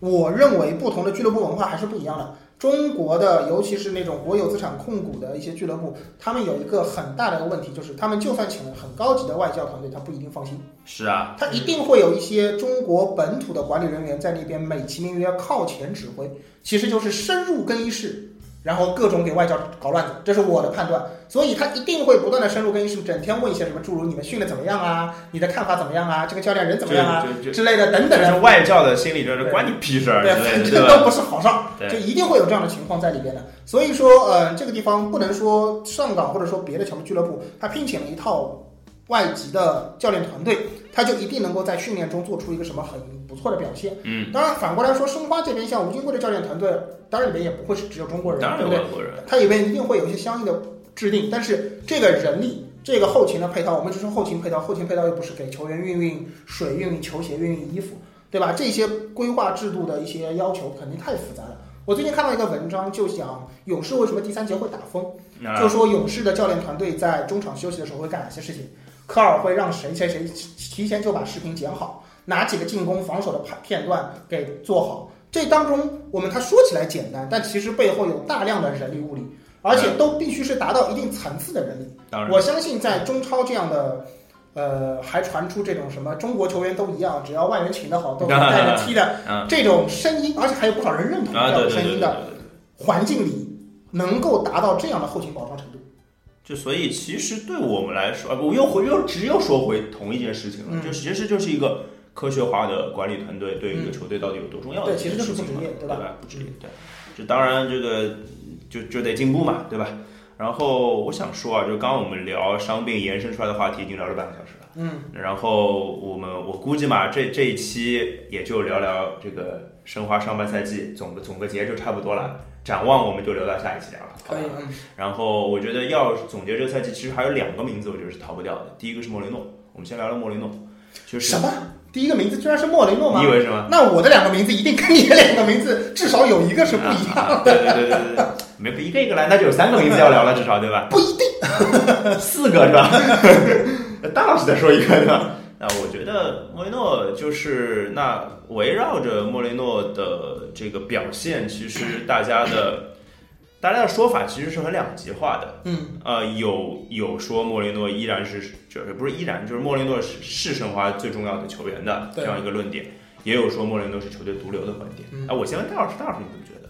我认为不同的俱乐部文化还是不一样的。中国的，尤其是那种国有资产控股的一些俱乐部，他们有一个很大的一个问题，就是他们就算请了很高级的外教团队，他不一定放心，是啊，他一定会有一些中国本土的管理人员在那边美其名曰靠前指挥，其实就是深入更衣室，然后各种给外教搞乱子，这是我的判断。所以他一定会不断的深入更衣室，整天问一些什么诸如你们训的怎么样啊，你的看法怎么样啊，这个教练人怎么样啊之类的等等的。外教的心理就是关你屁事儿对，反正？都不是好上，对就一定会有这样的情况在里边的。所以说，呃，这个地方不能说上港或者说别的球队俱乐部，他聘请了一套外籍的教练团队，他就一定能够在训练中做出一个什么很不错的表现。嗯，当然，反过来说，申花这边像吴金贵的教练团队，当然里面也不会是只有中国人，当然对不对？有外国人，它里面一定会有一些相应的制定，但是这个人力、这个后勤的配套，我们只说后勤配套，后勤配套又不是给球员运运水、运运球鞋、运运衣服，对吧？这些规划制度的一些要求肯定太复杂了。我最近看到一个文章，就讲勇士为什么第三节会打疯，那就说勇士的教练团队在中场休息的时候会干哪些事情。科尔会让谁谁谁提前就把视频剪好，哪几个进攻、防守的片片段给做好。这当中，我们他说起来简单，但其实背后有大量的人力物力，而且都必须是达到一定层次的人力。当然我相信在中超这样的，呃，还传出这种什么中国球员都一样，只要外援请得好，都能带着踢的 嗯这种声音，而且还有不少人认同这啊，样对对对对对的声音的。环境里，能够达到这样的后勤保障程度。就所以其实对我们来说，啊不，又回又只又说回同一件事情了，嗯就其实就是一个科学化的管理团队对于一个球队到底有多重要的对一件其实就是不职事情嘛，对吧不职业，对。就当然这个就就得进步嘛，对吧？然后我想说啊，就刚刚我们聊伤病延伸出来的话题已经聊了半个小时了，嗯，然后我们我估计嘛，这这一期也就聊聊这个申花上半赛季总个总个结就差不多了，展望我们就留到下一期聊了，好吧可以，嗯，然后我觉得要总结这个赛季，其实还有两个名字，我觉得是逃不掉的。第一个是莫雷诺，我们先聊聊莫雷诺，就是什么？第一个名字居然是莫雷诺吗你以？为什么？那我的两个名字一定跟你的两个名字至少有一个是不一样。啊对对对对对对，没不一个一个来，那就有三个名字要聊了，至少对吧？不一定，四个是吧？大老师再说一个对吧？那我觉得莫雷诺就是那围绕着莫雷诺的这个表现，其实大家的大家的说法其实是很两极化的。嗯，呃，有有说莫雷诺依然是，就是不是依然，就是莫雷诺是是申花最重要的球员的对这样一个论点，也有说莫雷诺是球队毒瘤的观点。嗯啊，我先问戴老师，戴老师你怎么觉得？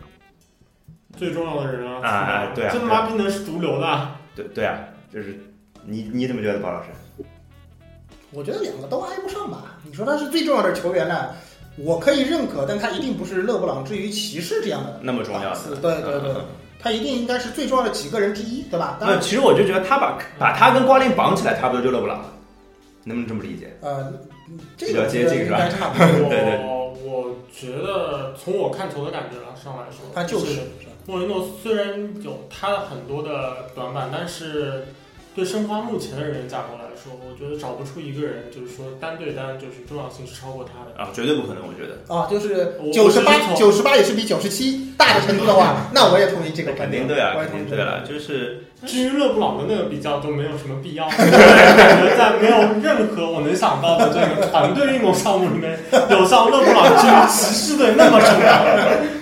最重要的人啊，啊啊对啊这他妈逼能是毒瘤的？对对啊，就是你你怎么觉得，包老师？我觉得两个都挨不上吧。你说他是最重要的球员呢，我可以认可，但他一定不是勒布朗至于骑士这样的那么重要的，对对对嗯 他一定应该是最重要的几个人之一，对吧？那然，其实我就觉得他把把他跟瓜林绑起来，差不多就勒布朗了，能不能这么理解？呃，这比较个接近是吧应该差不多。对对我我觉得从我看球的感觉上来说，他就是莫雷诺虽然有他的很多的短板，但是对申花目前的人员架构来说，我觉得找不出一个人就是说单对单就是重要性是超过他的。啊，绝对不可能，我觉得。啊，就是我九十八，九十八也是比九十七大的程度的话，那我也同意这个肯观点。定对啊，肯定对了，就是至于勒布朗的那个比较都没有什么必要，感觉在没有任何我能想到的这个团队运动项目里面，有像勒布朗至于骑士队那么重要的。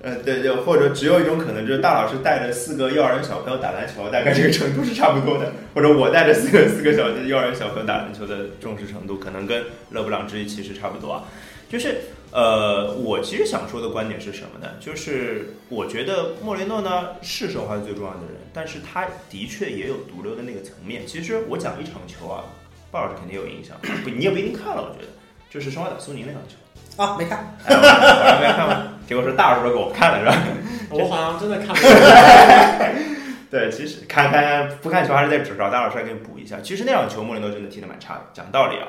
呃，对对，或者只有一种可能，就是大老师带着四个幼儿园小朋友打篮球，大概这个程度是差不多的；或者我带着四个四个小幼儿园小朋友打篮球的重视程度，可能跟勒布朗之一其实差不多啊。就是呃，我其实想说的观点是什么呢？就是我觉得莫雷诺呢是申花最重要的人，但是他的确也有毒瘤的那个层面。其实我讲一场球啊，鲍老师肯定有印象，不，你也不一定看了，我觉得就是申花打苏宁那场球。啊，没看，哎我我没看吗？结果是大老师都给我看了，是吧？我好像真的看了。对，其实看看不看球还是在找大老师来给你补一下。其实那场球莫雷诺真的踢得蛮差的，讲道理啊，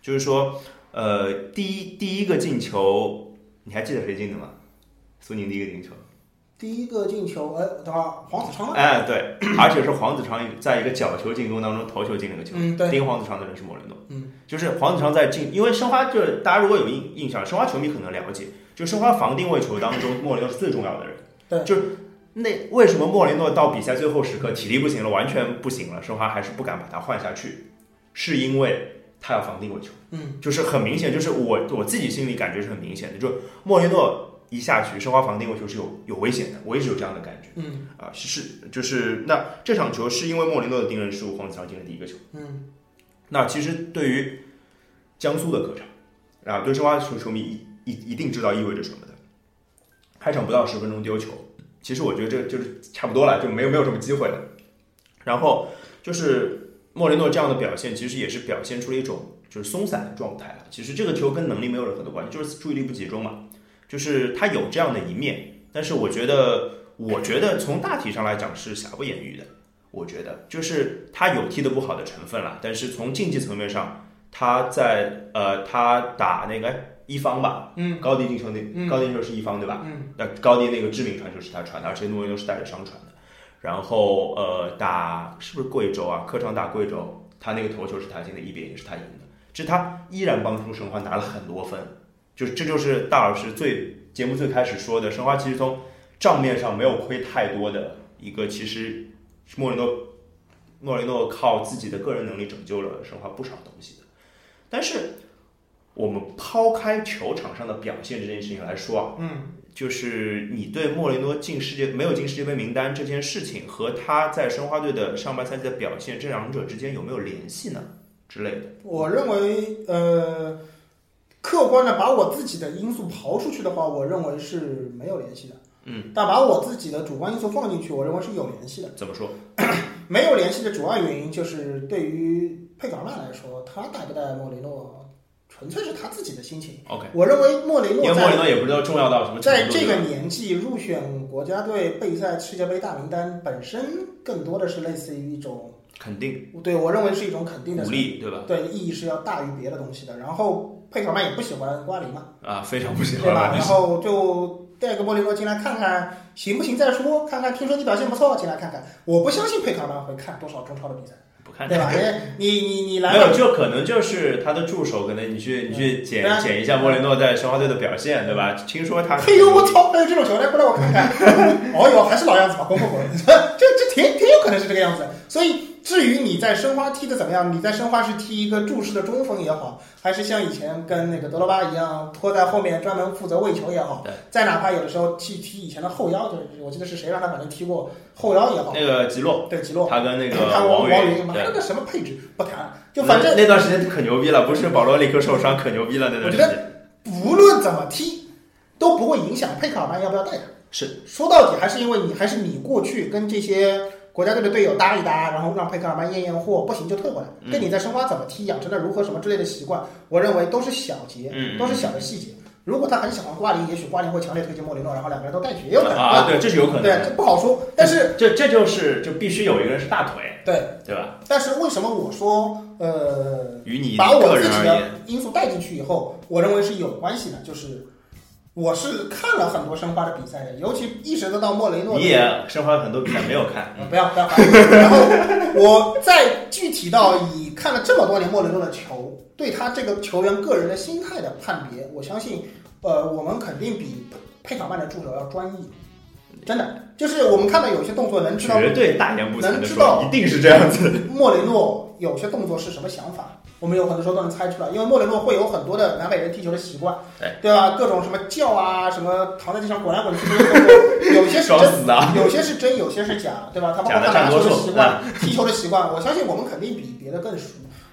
就是说，呃，第一第一个进球，你还记得谁进的吗？苏宁第一个进球，第一个进球，呃，等会儿黄子昌吗？哎，对，而且是黄子昌在一个角球进攻当中头球进了个球，嗯，对，盯黄子昌的人是莫雷诺，嗯，就是黄子昌在进，因为申花就是大家如果有印印象，申花球迷可能了解，就申花防定位球当中，莫雷诺是最重要的人，对，就是那为什么莫雷诺到比赛最后时刻体力不行了，完全不行了，申花还是不敢把他换下去，是因为他要防定位球，嗯，就是很明显，就是我我自己心里感觉是很明显的，就莫雷诺一下去，申花防定位球是有有危险的，我一直有这样的感觉。嗯啊，是是就是那这场球是因为莫雷诺的盯人失误，黄子昌进了第一个球。嗯那其实对于江苏的客场，啊，对申花球球迷一一一定知道意味着什么的。开场不到十分钟丢球，其实我觉得这就是差不多了，就没有没有什么机会了。然后就是莫雷诺这样的表现，其实也是表现出了一种就是松散的状态了。其实这个球跟能力没有任何的关系，就是注意力不集中嘛。就是他有这样的一面，但是我觉得，我觉得从大体上来讲是瑕不掩瑜的。我觉得就是他有踢得不好的成分了，但是从竞技层面上，他在呃他打那个一方吧，嗯高低进球那、嗯高低进球是一方对吧？嗯那高低那个致命传球是他传的，而且诺维诺是带着伤传的。然后呃打是不是贵州啊？客场打贵州，他那个头球是他进的，一比零也是他赢的，这他依然帮助申花拿了很多分。就是这就是大老师最节目最开始说的，申花其实从账面上没有亏太多的一个，其实莫雷诺莫雷诺靠自己的个人能力拯救了申花不少东西的。但是我们抛开球场上的表现这件事情来说啊，嗯就是你对莫雷诺进世界没有进世界杯名单这件事情和他在申花队的上半赛季的表现，这两者之间有没有联系呢？之类的。我认为，呃，客观的把我自己的因素刨出去的话，我认为是没有联系的。嗯，但把我自己的主观因素放进去，我认为是有联系的。怎么说？没有联系的主要原因就是对于佩格尔曼来说，他带不带莫雷诺，纯粹是他自己的心情。OK，我认为莫雷诺因为莫雷诺也不知道重要到什么程度。在这个年纪入选国家队备赛世界杯大名单，本身更多的是类似于一种，肯定对我认为是一种肯定的鼓励，对吧？对意义是要大于别的东西的。然后佩格尔曼也不喜欢瓜林嘛，啊，非常不喜欢对吧？然后就带个莫雷诺进来看看行不行再说，看看听说你表现不错，进来看看。我不相信佩格尔曼会看多少中超的比赛，不看对吧？因为你你你来没有，就可能就是他的助手，可能你去你去检检一下莫雷诺在申花队的表现，对吧？听说他，嘿呦，我操！还有这种球，来过来我看看。哦哟，还是老样子吧，滚滚滚！这这挺挺有可能是这个样子。所以至于你在申花踢的怎么样，你在申花是踢一个注视的中锋也好，还是像以前跟那个德罗巴一样拖在后面专门负责喂球也好对，再哪怕有的时候踢踢以前的后腰，就是我记得是谁让他反正踢过后腰也好，那个吉洛，对吉洛，他跟那个看王云，了个什么配置不谈，就反正那那段时间可牛逼了，不是保罗里克受伤可牛逼了那段时我觉间。无论怎么踢，都不会影响佩卡尔曼要不要带他。是。说到底还是因为你还是你过去跟这些国家队的队友搭一搭，然后让佩克尔曼验验货，不行就退回来。嗯跟你在申花怎么踢，养成了如何什么之类的习惯，我认为都是小节，嗯都是小的细节。如果他很喜欢瓜林，也许瓜林会强烈推荐莫雷诺，然后两个人都带去，也有可能啊，对，这是有可能对，这不好说。但是这这就是就必须有一个人是大腿，对，对吧？但是为什么我说呃，与你把我自己的因素带进去以后，我认为是有关系的，就是。我是看了很多申花的比赛的，尤其意识得到莫雷诺。你也申花很多比赛没有看，嗯不要不要。然后我再具体到以看了这么多年莫雷诺的球，对他这个球员个人的心态的判别，我相信，呃，我们肯定比佩卡曼的助手要专一。真的就是我们看到有些动作能知道绝对大言不惭的能知道说，一定是这样子。莫雷诺有些动作是什么想法，我们有很多时候都能猜出来，因为莫雷诺会有很多的南美人踢球的习惯，对对吧？各种什么叫啊，什么躺在地上滚来滚去 有些是真。有些是真，有些是假，对吧？他包括假的他拿球的习惯、踢球的习惯，我相信我们肯定比别的更熟。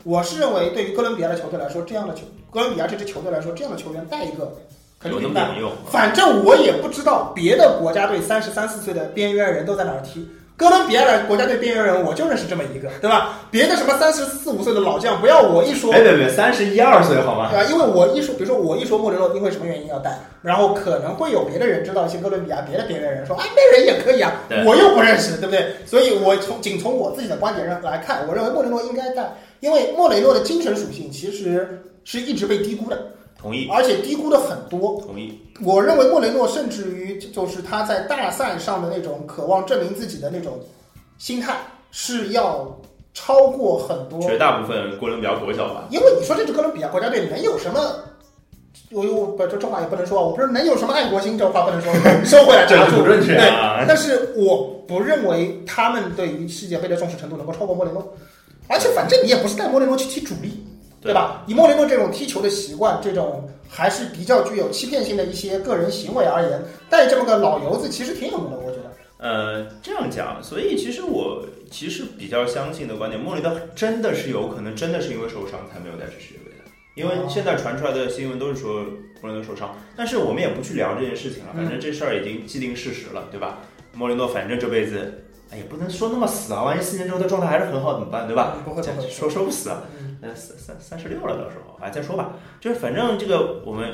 我是认为，对于哥伦比亚的球队来说，这样的球，哥伦比亚这支球队来说，这样的球员带一个肯定有那明白。么有用？反正我也不知道别的国家队三十三四岁的边缘人都在哪儿踢。哥伦比亚的国家队边缘人，我就认识这么一个，对吧？别的什么三十四五岁的老将，不要我一说，别别别，三十一二岁好吗？对吧？因为我一说，比如说我一说莫雷诺因为什么原因要带，然后可能会有别的人知道一些哥伦比亚别的边缘人说，哎，那人也可以啊对，我又不认识，对不对？所以我从仅从我自己的观点上来看，我认为莫雷诺应该带，因为莫雷诺的精神属性其实是一直被低估的，同意，而且低估的很多。同意。我认为莫雷诺甚至于就是他在大赛上的那种渴望证明自己的那种心态是要超过很多绝大部分哥伦比亚国脚吧，因为你说这支哥伦比亚国家队能有什么？我我不这这话也不能说，我不是能有什么爱国心，这话不能说，收回来，政打住。治不正确对，啊！但是我不认为他们对于世界杯的重视程度能够超过莫雷诺，而且反正你也不是带莫雷诺去踢主力，对吧？以莫雷诺这种踢球的习惯，这种还是比较具有欺骗性的一些个人行为而言，带这么个老油子其实挺有用的，我觉得。呃，这样讲，所以其实我其实比较相信的观点，莫雷诺真的是有可能真的是因为受伤才没有带去世界杯的，因为现在传出来的新闻都是说莫雷诺受伤，但是我们也不去聊这件事情了，反正这事儿已经既定事实了，对吧？莫雷诺反正这辈子，哎，也不能说那么死啊，万一四年之后他状态还是很好怎么办，对吧？不会不会说说不死啊，嗯呃，三三三十六了，到时候哎再说吧，就是反正这个我们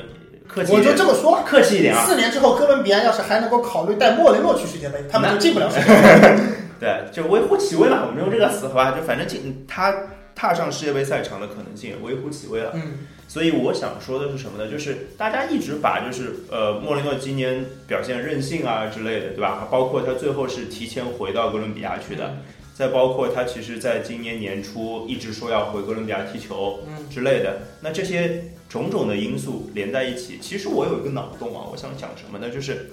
客气我就，这么说吧。客气一点啊，四年之后，哥伦比亚要是还能够考虑带莫雷诺去世界杯，他们就进不了世界杯。对，就微乎其微嘛，我们用这个词好吧？就反正进他踏上世界杯赛场的可能性也微乎其微了。嗯，所以我想说的是什么呢？就是大家一直把就是呃莫雷诺今年表现任性啊之类的，对吧？包括他最后是提前回到哥伦比亚去的，再包括他其实在今年年初一直说要回哥伦比亚踢球嗯之类的。那这些种种的因素连在一起，其实我有一个脑洞啊，我想讲什么呢？就是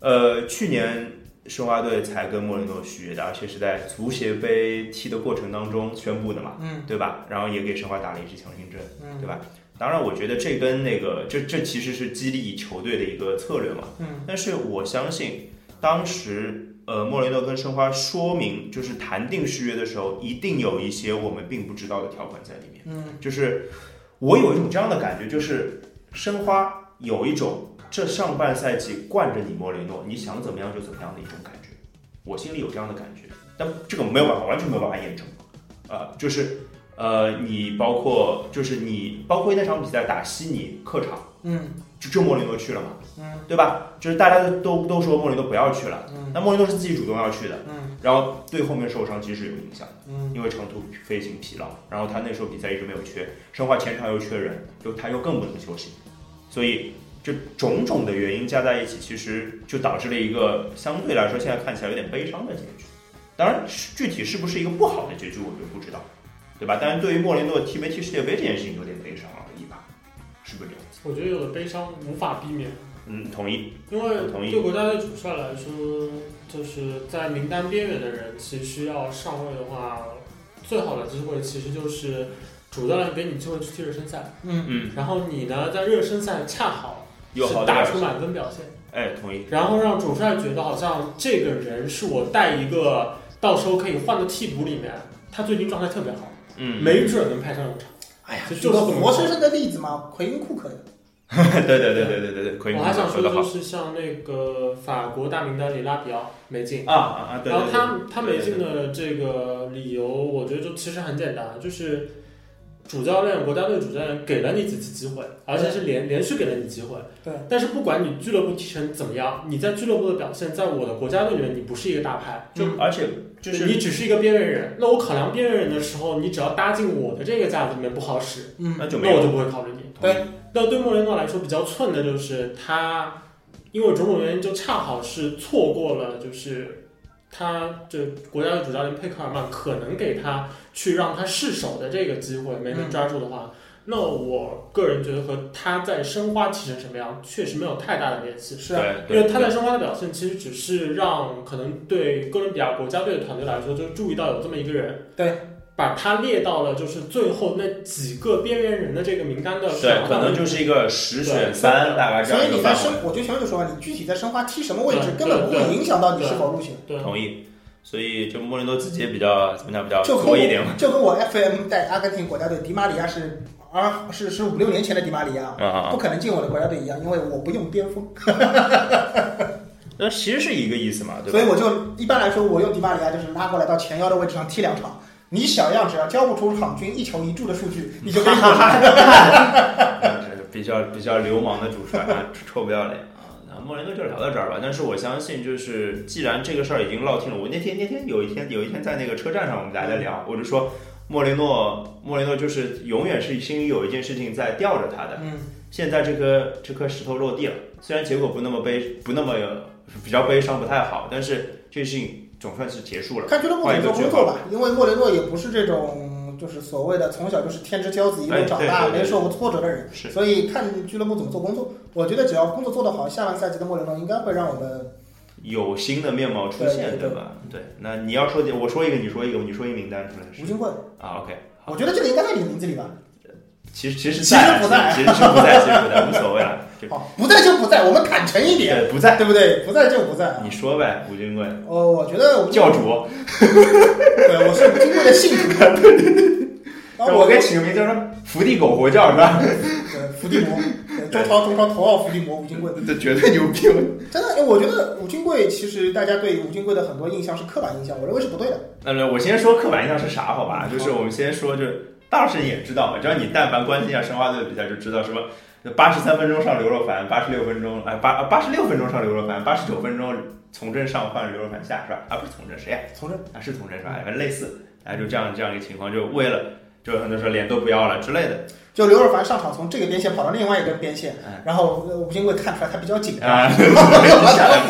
呃去年。申花队才跟莫雷诺续约的，而且是在足协杯踢的过程当中宣布的嘛，嗯对吧？然后也给申花打了一支强心针，嗯对吧？当然，我觉得这跟那个这这其实是激励球队的一个策略嘛。嗯但是我相信，当时呃莫雷诺跟申花说明就是谈定续约的时候，一定有一些我们并不知道的条款在里面。嗯就是我有一种这样的感觉，就是申花有一种这上半赛季惯着你莫雷诺，你想怎么样就怎么样的一种感觉。我心里有这样的感觉，但这个没有办法，完全没有办法验证。啊、就是呃，你包括就是你包括那场比赛打悉尼客场，嗯就就莫雷诺去了嘛，嗯对吧？就是大家都都说莫雷诺不要去了，嗯那莫雷诺是自己主动要去的，嗯然后对后面受伤其实是有影响的。嗯因为长途飞行疲劳，然后他那时候比赛一直没有缺，申花前场又缺人，就他又更不能休息，所以这种种的原因加在一起，其实就导致了一个相对来说现在看起来有点悲伤的结局。当然，具体是不是一个不好的结局，我就不知道，对吧？但是对于莫雷诺踢没踢世界杯这件事情有点悲伤而已吧，是不是这样子？我觉得有的悲伤无法避免，嗯，同意。因为同意对国家队主帅来说，就是在名单边缘的人，其实要上位的话，最好的机会其实就是主教练给你机会去踢热身赛，嗯嗯，然后你呢在热身赛恰好有好的是打出满分表现，哎，同意。然后让主帅觉得好像这个人是我带一个到时候可以换的替补里面，他最近状态特别好，嗯，没准能派上用场。哎呀，就举个活生生的例子嘛，奎因库克的。对 对对对对对对，可以。我还想说的就是像那个法国大名单里拉比奥没进。啊啊啊！对对对然后他他没进的这个理由，我觉得就其实很简单，就是主教练、国家队主教练给了你几次机会，而且是连连续给了你机会。对。但是不管你俱乐部踢成怎么样，你在俱乐部的表现，在我的国家队里面，你不是一个大牌，就而且就是你只是一个边缘人。那我考量边缘人的时候，你只要搭进我的这个架子里面不好使，嗯那就没有那我就不会考虑你。对那对莫雷诺来说比较寸的就是他，因为种种原因，就恰好是错过了，就是他这国家队主教练佩克尔曼可能给他去让他试手的这个机会没能抓住的话，那我个人觉得和他在申花踢成什么样，确实没有太大的联系。是啊，对对因为他在申花的表现，其实只是让可能对哥伦比亚国家队的团队来说，就注意到有这么一个人，对，把他列到了就是最后那几个边缘人的这个名单的对，可能就是一个十选三，大概这所以。你在申，我就前面就说了，你具体在申花踢什么位置，根本不会影响到你是否入选。对同意。所以就莫雷诺自己也比较怎么讲，比较就一点嘛。就跟我 FM 带阿根廷国家队迪马里亚是啊是是五六年前的迪马里亚，啊不可能进我的国家队一样，因为我不用边锋，那其实是一个意思嘛，对吧？所以我就一般来说我用迪马里亚就是拉过来到前腰的位置上踢两场。你小样只要交不出场均一球一助的数据，你就可以滚蛋。嗯 这是比较比较流氓的主帅啊，臭不要脸啊！那莫雷诺就聊到这儿吧。但是我相信，就是既然这个事儿已经落听了，我那天那天有一天有一天在那个车站上，我们大家在聊，我就说莫雷诺莫雷诺就是永远是心里有一件事情在吊着他的。嗯，现在这颗这颗石头落地了，虽然结果不那么悲，不那么比较悲伤，不太好，但是这个事情总算是结束了。看俱乐部怎么做工作吧，因为莫雷诺也不是这种就是所谓的从小就是天之骄子一路长大没受过挫折的人，是所以看俱乐部怎么做工作。我觉得只要工作做得好，下半赛季的莫雷诺应该会让我们有新的面貌出现，对吧？对，那你要说我说一个，你说一个，你说一个名单出来是吴金贵，啊，OK，我觉得这个应该在你的名字里吧。其实其实其实不在其实是不在，其实不在，无所谓好，不在就不在，我们坦诚一点，对不在，对不对？不在就不在。你说呗，吴金贵哦，我觉得我们教主，对，我是吴金贵的信徒。然后我给起个名叫什么伏地狗活教是吧？对伏地魔，对中超中超头号伏地魔吴金贵。这绝对牛逼！真的，我觉得吴金贵其实大家对吴金贵的很多印象是刻板印象，我认为是不对的。那么我先说刻板印象是啥，好吧？就是我们先说，就是大老师你也知道嘛，只要你但凡关心一下申花队的比赛，就知道什么八十三分钟上刘若凡，八十六分钟哎八八十六分钟上刘若凡，八十九分钟从阵上换刘若凡下是吧？啊不是从阵谁呀？从政啊是从阵是吧？反正类似，哎就这样这样一个情况，就为了就很多时候脸都不要了之类的就刘若凡上场从这个边线跑到另外一根边线嗯，然后呃吴金贵看出来他比较紧张，啊。换下来。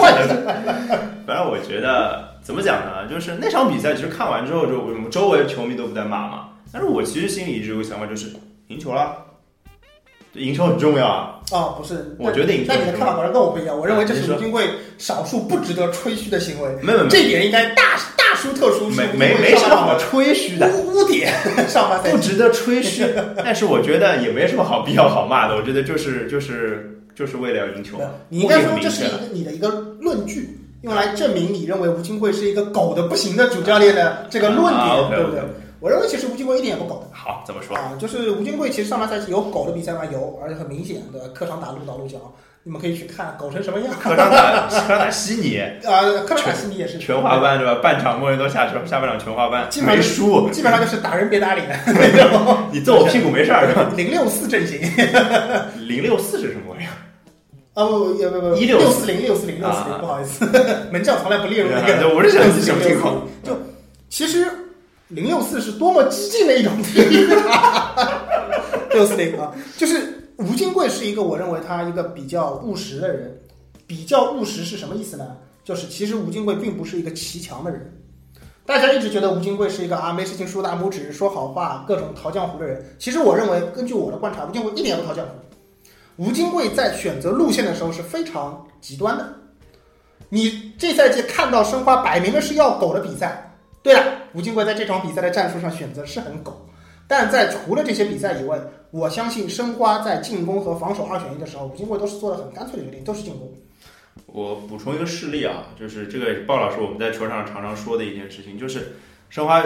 反正我觉得怎么讲呢，就是那场比赛其实看完之后，就我们周围球迷都不在骂嘛，但是我其实心里一直有个想法，就是赢球了，赢球很重要啊。哦，不是，我觉得赢球那你的看法果然跟我不一样，我认为这是吴金贵少数不值得吹嘘的行为，没有没有这点应该大大书特书，是没没没什么好吹嘘的，污污点 上。不值得吹嘘。但是我觉得也没什么好必要好骂的，我觉得就是就是就是为了要赢球，你应该说这是一个你的一个论据，用来证明你认为吴金贵是一个狗的不行的主教练的这个论啊点对不对？我认为其实吴金贵一点也不狗好，怎么说？啊，就是吴金贵其实上半赛季有狗的比赛吗？有，而且很明显的客场打鹿岛鹿角，你们可以去看狗成什么样。客场打客场打悉尼，啊，客场打悉尼 也是全华班对吧？半场莫雷诺下球，下半场全华班基本上没输，基本上就是打人别打脸 你揍我屁股没事儿是吧？零六四阵型。零六四是什么玩意儿？啊不不不不，164六四零六四零六四零，啊不好意思，门将从来不列入那我是想你什么情况？就其实零六四是多么激进的一种踢法，六四零啊，就是吴金贵是一个我认为他一个比较务实的人，比较务实是什么意思呢？就是其实吴金贵并不是一个骑墙的人。大家一直觉得吴金贵是一个啊没事情竖大拇指说好话各种讨江湖的人，其实我认为根据我的观察，吴金贵一点也不讨江湖。吴金贵在选择路线的时候是非常极端的。你这赛季看到申花摆明了是要狗的比赛，对了，吴金贵在这场比赛的战术上选择是很狗，但在除了这些比赛以外，我相信申花在进攻和防守二选一的时候，吴金贵都是做的很干脆的决定，都是进攻。我补充一个事例啊，就是这个鲍老师我们在球场上常常说的一件事情，就是申花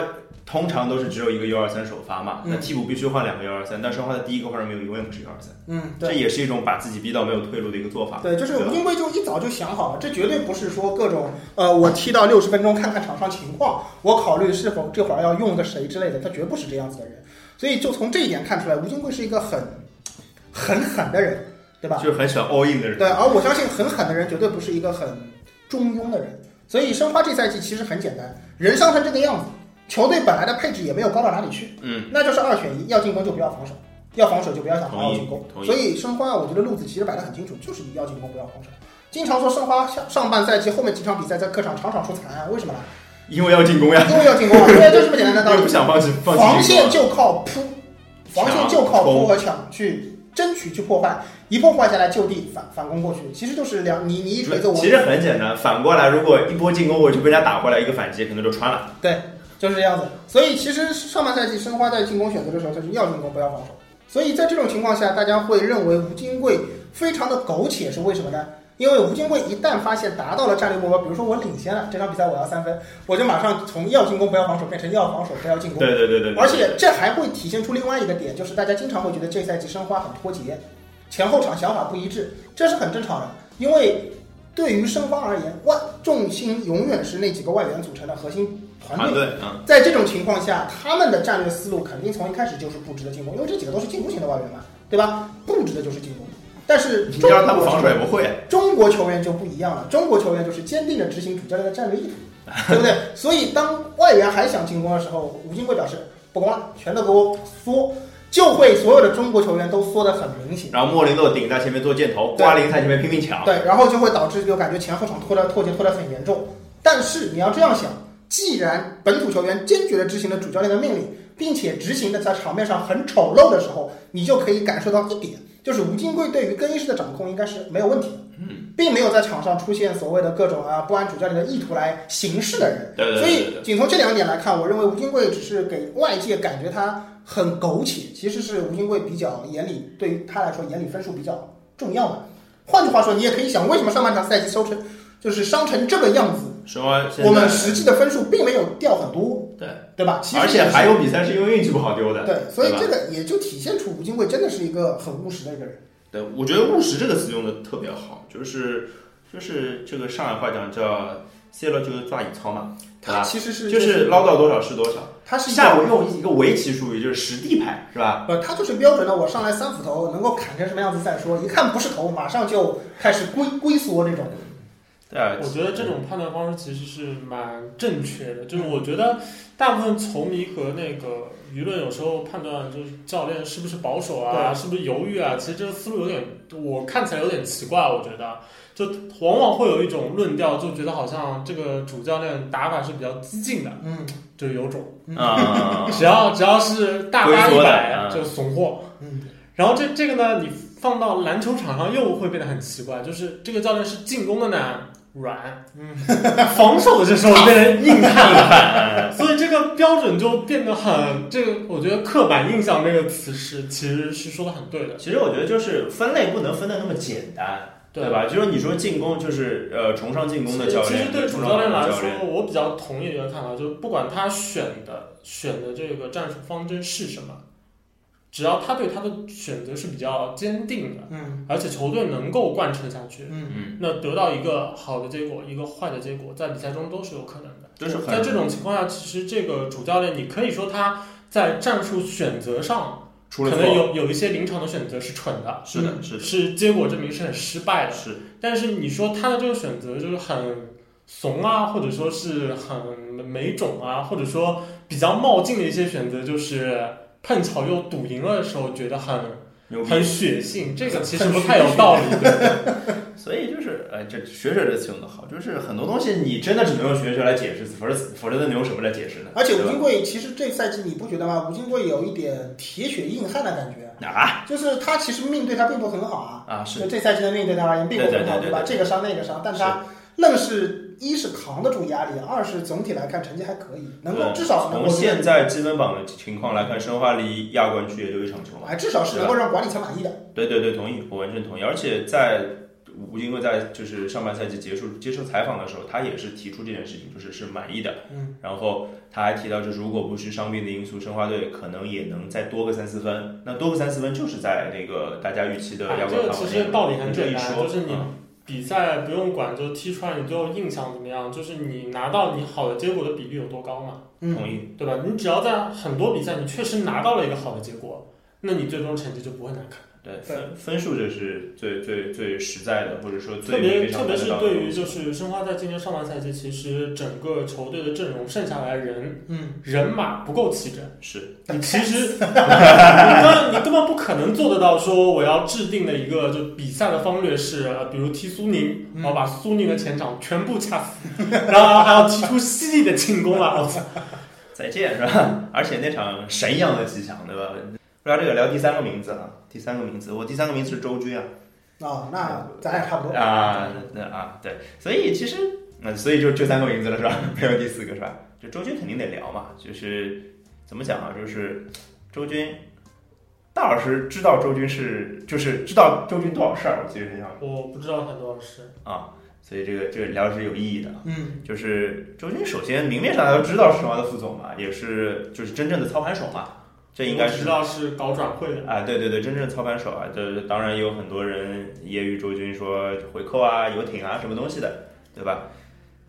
通常都是只有一个幺二三首发嘛，嗯那替补必须换两个幺二三，但申花的第一个换人名永远不是幺二三，嗯，这也是一种把自己逼到没有退路的一个做法。对，就是吴金贵就一早就想好了，这绝对不是说各种呃，我踢到六十分钟看看场上情况，我考虑是否这会儿要用个谁之类的，他绝不是这样子的人。所以就从这一点看出来，吴金贵是一个很很狠的人，对吧？就是很喜欢 all in 的人。对，而我相信很狠的人绝对不是一个很中庸的人。所以申花这赛季其实很简单，人伤成这个样子，球队本来的配置也没有高到哪里去，嗯，那就是二选一，要进攻就不要防守，要防守就不要想好好进攻。所以申花我觉得路子其实摆得很清楚，就是要进攻不要防守。经常说申花上上半赛季后面几场比赛在客场场场出惨案，为什么呢？因为要进攻呀，因为要进攻啊，对，就这么简单的道理不。想放弃放弃防线就靠扑，防线就靠扑和抢去争取去破坏，一破坏下来就地反反攻过去，其实就是两你你一锤子我其实很简单，反过来，如果一波进攻我就被人家打回来一个反击，可能就穿了。对就是这样子。所以其实上半赛季申花在进攻选择的时候，他是要进攻不要防守。所以在这种情况下，大家会认为吴金贵非常的苟且，是为什么呢？因为吴金贵一旦发现达到了战略目标，比如说我领先了，这场比赛我要三分，我就马上从要进攻不要防守变成要防守不要进攻。对对对对对。而且这还会体现出另外一个点，就是大家经常会觉得这赛季申花很脱节，前后场想法不一致，这是很正常的。因为对于申花而言，外重心永远是那几个外援组成的核心团队。团队，嗯，在这种情况下，他们的战略思路肯定从一开始就是布置的进攻，因为这几个都是进攻型的外援嘛，对吧？布置的就是进攻。但是你中让他们防守也不会。中国球员就不一样了，中国球员就是坚定的执行主教练的战略意图，对不对？所以当外援还想进攻的时候，吴金贵表示不攻了，全都给我缩，就会所有的中国球员都缩得很明显。然后莫林诺顶在前面做箭头，瓜林在前面拼命抢。对，然后就会导致就感觉前后场拖的脱节拖得很严重。但是你要这样想，既然本土球员坚决的执行了主教练的命令，并且执行的在场面上很丑陋的时候，你就可以感受到一点，就是吴金贵对于更衣室的掌控应该是没有问题的，嗯，并没有在场上出现所谓的各种啊不按主教练的意图来行事的人。对对所以。仅从这两点来看，我认为吴金贵只是给外界感觉他很苟且，其实是吴金贵比较眼里对于他来说眼里分数比较重要的。换句话说，你也可以想，为什么上半场赛季收成就是伤成这个样子？申花现在我们实际的分数并没有掉很多，对对吧？其实而且还有比赛是因为运气不好丢的。对，所以这个也就体现出吴金贵真的是一个很务实的一个人。对，我觉得“务实”这个词用的特别好，就是就是这个上海话讲叫“泄了就是抓乙操”嘛，他？其实是就是捞到多少是多少。他是一下个午用一个围棋术语，就是实地派，是吧？呃，他就是标准的，我上来三斧头能够砍成什么样子再说，一看不是头，马上就开始龟龟缩那种。对啊，我觉得这种判断方式其实是蛮正确的，就是我觉得大部分球迷和那个舆论有时候判断就是教练是不是保守啊，是不是犹豫啊，其实这个思路有点，我看起来有点奇怪，我觉得。就往往会有一种论调，就觉得好像这个主教练打法是比较激进的，嗯就有种啊，只要只要是大发一百嗯就怂货。嗯，然后这这个呢，你放到篮球场上又会变得很奇怪，就是这个教练是进攻的呢软，嗯，防守的这时候变成硬汉了，所以这个标准就变得很这个，我觉得刻板印象这个词是其实是说的很对的，其实我觉得就是分类不能分的那么简单，对。吧？就是你说进攻，就是呃崇尚进攻的教练，其实对主教练来说，我比较同意一个看法，就是不管他选的选的这个战术方针是什么，只要他对他的选择是比较坚定的，嗯。而且球队能够贯彻下去，嗯。嗯，那得到一个好的结果，一个坏的结果，在比赛中都是有可能的。就是很在这种情况下，其实这个主教练，你可以说他在战术选择上可能出了错，有有一些临场的选择是蠢的，是的，是的，是结果证明是很失败的。是。但是你说他的这个选择就是很怂啊，或者说是很没种啊，或者说比较冒进的一些选择，就是碰巧又赌赢了的时候，觉得很很。血性，这个其实不太有道理。对 所以就是，哎，这学者这词用的好，就是很多东西你真的只能用学者来解释，否则否则你用什么来解释呢？而且吴金贵其实这赛季你不觉得吗？吴金贵有一点铁血硬汉的感觉，啊就是他其实命对他并不很好啊。啊是就这赛季的命对他而言并不很好，对对对对对这个伤那个伤，但他愣是一是扛得住压力，二是总体来看成绩还可以，能够至少从现在积分榜的情况来看，申花离亚冠区也就一场球嘛。哎，至少是能够让管理层满意的。对对对，同意，我完全同意。而且在吴金贵在就是上半赛季结束接受采访的时候，他也是提出这件事情，就是是满意的。嗯，然后他还提到，就是如果不是伤病的因素，申花队可能也能再多个三四分。那多个三四分就是在那个大家预期的亚冠范围内。其实道理很你这一简单，就是你嗯比赛不用管，就踢出来你最后印象怎么样，就是你拿到你好的结果的比例有多高嘛，嗯同意。对吧？你只要在很多比赛你确实拿到了一个好的结果，那你最终成绩就不会难看。对分分数这是最最最实在的，或者说特最特别特别是对于就是申花在今年上半赛季，其实整个球队的阵容剩下来人嗯，人马不够齐整。是你其实，你根本你根本不可能做得到，说我要制定的一个就比赛的方略是，呃比如踢苏宁，嗯我要把苏宁的前场全部掐死，然后还要踢出犀利的进攻啊！我操，再见是吧？而且那场神一样的气场，对吧？不知道这个，聊第三个名字啊，第三个名字，我第三个名字是周军啊。啊，那咱俩差不多啊，那啊，对，所以其实，那所以就就三个名字了是吧？没有第四个是吧？就周军肯定得聊嘛，就是怎么讲啊？就是周军，大老师知道周军是，就是知道周军多少事儿？我其实很想，我不知道他多少事啊，所以这个这个聊是有意义的。嗯，就是周军，首先明面上他都知道是申花的副总嘛，也是就是真正的操盘手嘛。这应该是知道是搞转会的啊，对对对，真正的操盘手啊，这当然也有很多人揶揄周军说回扣啊、游艇啊什么东西的，对吧？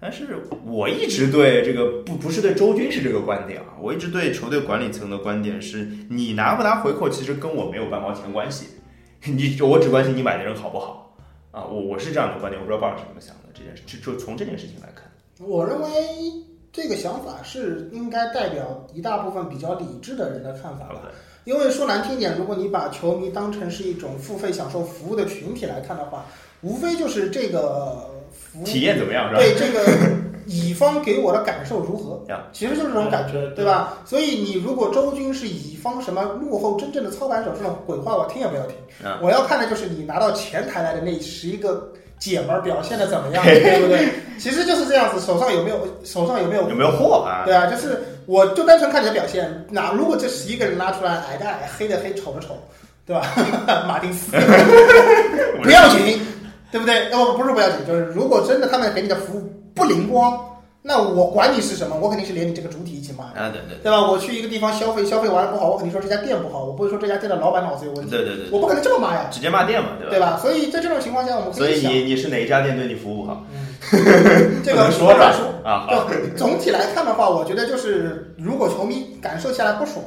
但是我一直对这个不不是对周军是这个观点啊，我一直对球队管理层的观点是，你拿不拿回扣其实跟我没有半毛钱关系，你我只关心你买的人好不好啊，我我是这样的观点，我不知道爸爸是怎么想的这件事，就就从这件事情来看，我认为。这个想法是应该代表一大部分比较理智的人的看法吧，因为说难听点，如果你把球迷当成是一种付费享受服务的群体来看的话，无非就是这个服务体验怎么样是吧？对这个 乙方给我的感受如何？其实就是这种感觉，对吧？所以你如果周军是乙方什么幕后真正的操盘手这种鬼话，我听也不要听。我要看的就是你拿到前台来的那十一个。姐们儿表现的怎么样，对不对？其实就是这样子，手上有没有手上有没有有没有货啊？对啊，就是我就单纯看你的表现。那如果这十一个人拉出来，矮的矮，黑的黑，丑的丑，对吧？马丁斯 不要紧，对不对？哦，不是不要紧，就是如果真的他们给你的服务不灵光。那我管你是什么，我肯定是连你这个主体一起骂啊，对对，对吧？我去一个地方消费，消费完不好，我肯定说这家店不好，我不会说这家店的老板脑子有问题。对对对，我不可能这么骂呀，直接骂店嘛，对吧？对吧？所以在这种情况下，我们所以你你是哪一家店对你服务好？这个说着说啊。总体来看的话，我觉得就是如果球迷感受下来不爽，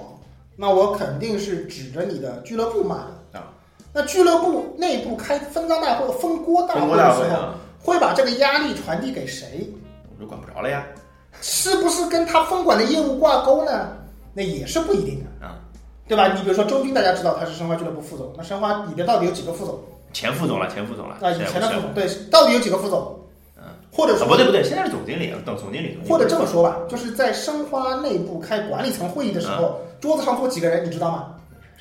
那我肯定是指着你的俱乐部骂的啊。那俱乐部内部开分赃大会、分锅大会的时候，会把这个压力传递给谁？我就管不着了呀。是不是跟他分管的业务挂钩呢？那也是不一定的啊，对吧？你比如说周军，大家知道他是申花俱乐部副总，那申花里边到底有几个副总？前副总了，前副总了啊，以前的副总对，到底有几个副总？嗯，或者说不对不对，现在是总经理，等总经理。或者这么说吧，就是在申花内部开管理层会议的时候，桌子上坐几个人，你知道吗？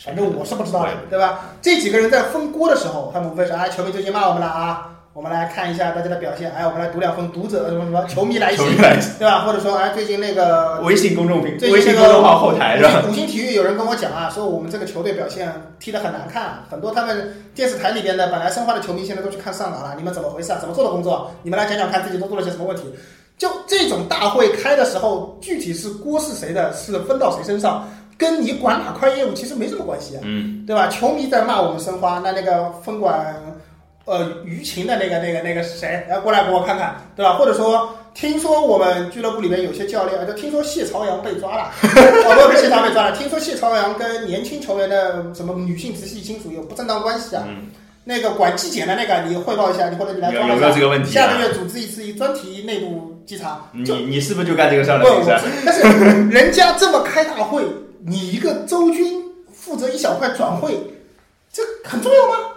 反正我是不知道的，对吧？这几个人在分锅的时候，他们无非是哎，球迷最近骂我们了啊。我们来看一下大家的表现，哎，我们来读两封读者什么什么球迷来信，对吧？或者说，哎，最近那个微信公众平，微信公众号后台是吧？五星体育有人跟我讲啊，说我们这个球队表现踢得很难看，很多他们电视台里边的本来申花的球迷现在都去看上港了，你们怎么回事啊？怎么做的工作？你们来讲讲看自己都做了些什么问题？就这种大会开的时候，具体是锅是谁的，是分到谁身上，跟你管哪块业务其实没什么关系啊，嗯，对吧？球迷在骂我们申花，那那个分管。呃，舆情的那个、那个、那个是谁？来过来给我看看，对吧？或者说，听说我们俱乐部里面有些教练，就听说谢朝阳被抓了，哦，不是谢朝阳被抓了，听说谢朝阳跟年轻球员的什么女性直系亲属有不正当关系啊？那个管纪检的那个，你汇报一下，你或者你来有没有这个问题？下个月组织一次专题内部稽查。你你是不是就干这个事儿的？不，但是人家这么开大会，你一个周军负责一小块转会，这很重要吗？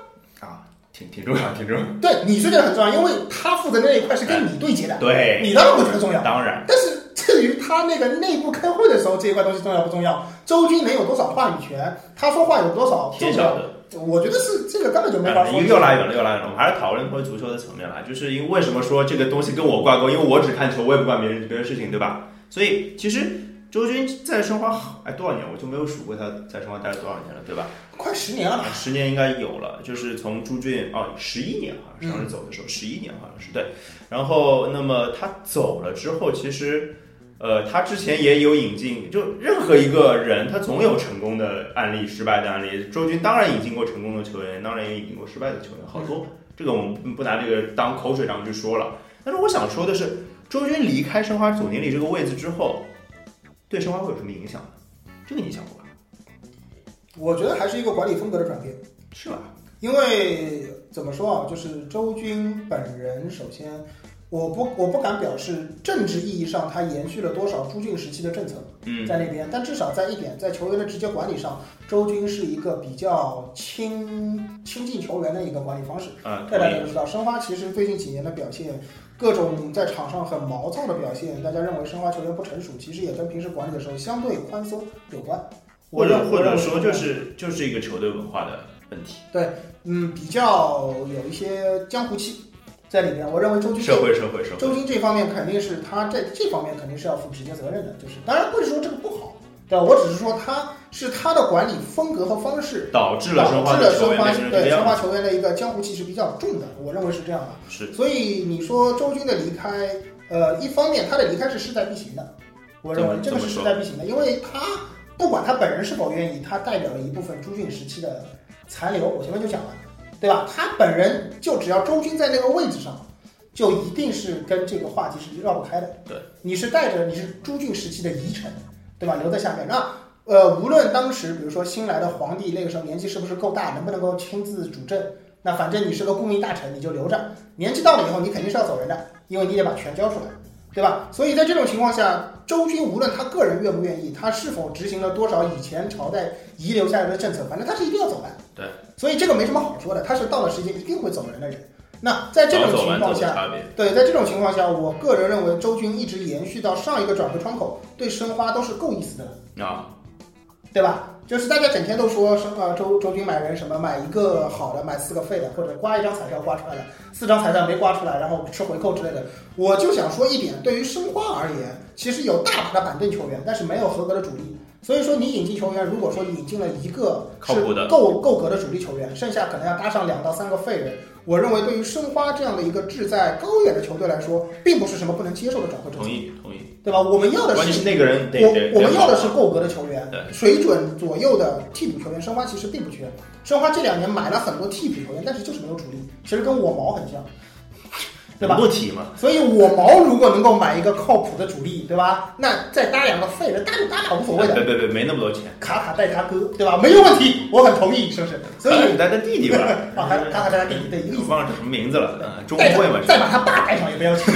挺挺重要，挺重要。对，你是觉得很重要，因为他负责那一块是跟你对接的。对，你当然会觉得重要。当然。但是至于他那个内部开会的时候，这一块东西重要不重要？周军能有多少话语权？他说话有多少重要？我觉得是这个根本就没法说。又拉远了，又拉远了。我们还是讨论回足球的层面来，就是因为为什么说这个东西跟我挂钩？因为我只看球，我也不管别人别的事情，对吧？所以其实。周军在申花哎多少年我就没有数过他在申花待了多少年了，对吧？快十年了吧？十年应该有了，就是从朱俊哦十一年好像是走的时候，十一年好像是对。然后那么他走了之后，其实呃他之前也有引进，就任何一个人他总有成功的案例、失败的案例。周军当然引进过成功的球员，当然也引进过失败的球员，好多。这个我们不拿这个当口水仗去说了。但是我想说的是，周军离开申花总经理这个位置之后。对申花会有什么影响呢？这个你想过吧？我觉得还是一个管理风格的转变，是吧？因为怎么说啊，就是周军本人，首先，我不我不敢表示政治意义上他延续了多少朱俊时期的政策，嗯，在那边，但至少在一点，在球员的直接管理上，周军是一个比较亲亲近球员的一个管理方式。嗯，大家都知道，申花其实最近几年的表现。各种在场上很毛躁的表现，大家认为申花球员不成熟，其实也跟平时管理的时候相对宽松有关。或者或者我认说就是就是一个球队文化的问题，对嗯比较有一些江湖气在里面。我认为周军社会社会社会，周军这方面肯定是他在这方面肯定是要负直接责任的，就是当然不是说这个不好，对吧？我只是说他是他的管理风格和方式导致了申花导致了申花对申，花球员的一个江湖气是比较重的，我认为是这样的。是所以你说周军的离开，呃，一方面他的离开是势在必行的，我认为这个是势在必行的，因为他不管他本人是否愿意，他代表了一部分朱俊时期的残留。我前面就讲了，对吧？他本人就只要周军在那个位置上，就一定是跟这个话题是绕不开的。对，你是带着你是朱俊时期的遗臣，对吧？留在下面，那呃，无论当时比如说新来的皇帝那个时候年纪是不是够大，能不能够亲自主政，那反正你是个顾命大臣，你就留着。年纪到了以后，你肯定是要走人的，因为你得把权交出来，对吧？所以在这种情况下，周军无论他个人愿不愿意，他是否执行了多少以前朝代遗留下来的政策，反正他是一定要走的。对，所以这个没什么好说的，他是到了时间一定会走人的人。那在这种情况下，对，在这种情况下，我个人认为周军一直延续到上一个转会窗口，对申花都是够意思的了。啊，对吧？就是大家整天都说什么周周军买人什么买一个好的买四个废的，或者刮一张彩票刮出来的，四张彩票没刮出来，然后吃回扣之类的。我就想说一点，对于申花而言，其实有大把的板凳球员，但是没有合格的主力。所以说你引进球员，如果说引进了一个是靠谱的够够格的主力球员，剩下可能要搭上两到三个废人。我认为对于申花这样的一个志在高远的球队来说，并不是什么不能接受的转会政策。同，意同意，对吧？我们要的是关键是那个人我我们要的是够格的球员对，水准左右的替补球员。申花其实并不缺，申花这两年买了很多替补球员，但是就是没有主力，其实跟我毛很像，对吧？不提嘛，所以我毛如果能够买一个靠谱的主力，对吧？那再搭两个废人，搭就搭吧无所谓的。别别别，没那么多钱，卡卡带他哥，对吧？没有问题，我很同意，是不是？所以你带他弟弟吧，啊，卡卡卡带他弟弟，对，一个意思。我忘了叫什么名字了，嗯，中带会嘛，再把他爸带上也不要紧。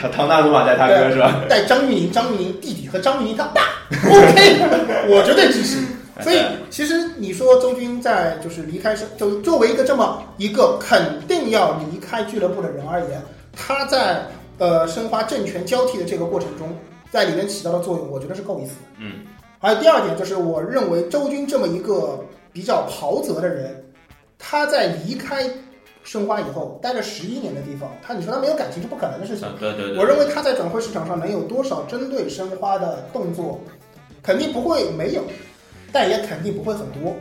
唐唐纳鲁马带他哥是吧？带张玉宁、张玉宁弟弟和张玉宁他爸，OK，我绝对支持。所以其实你说周军在就是离开申，就作为一个这么一个肯定要离开俱乐部的人而言，他在呃申花政权交替的这个过程中，在里面起到的作用，我觉得是够意思的。嗯，还有第二点就是，我认为周军这么一个比较袍泽的人，他在离开申花以后待了十一年的地方，他你说他没有感情是不可能的事情。对对对，我认为他在转会市场上能有多少针对申花的动作，肯定不会没有，但也肯定不会很多。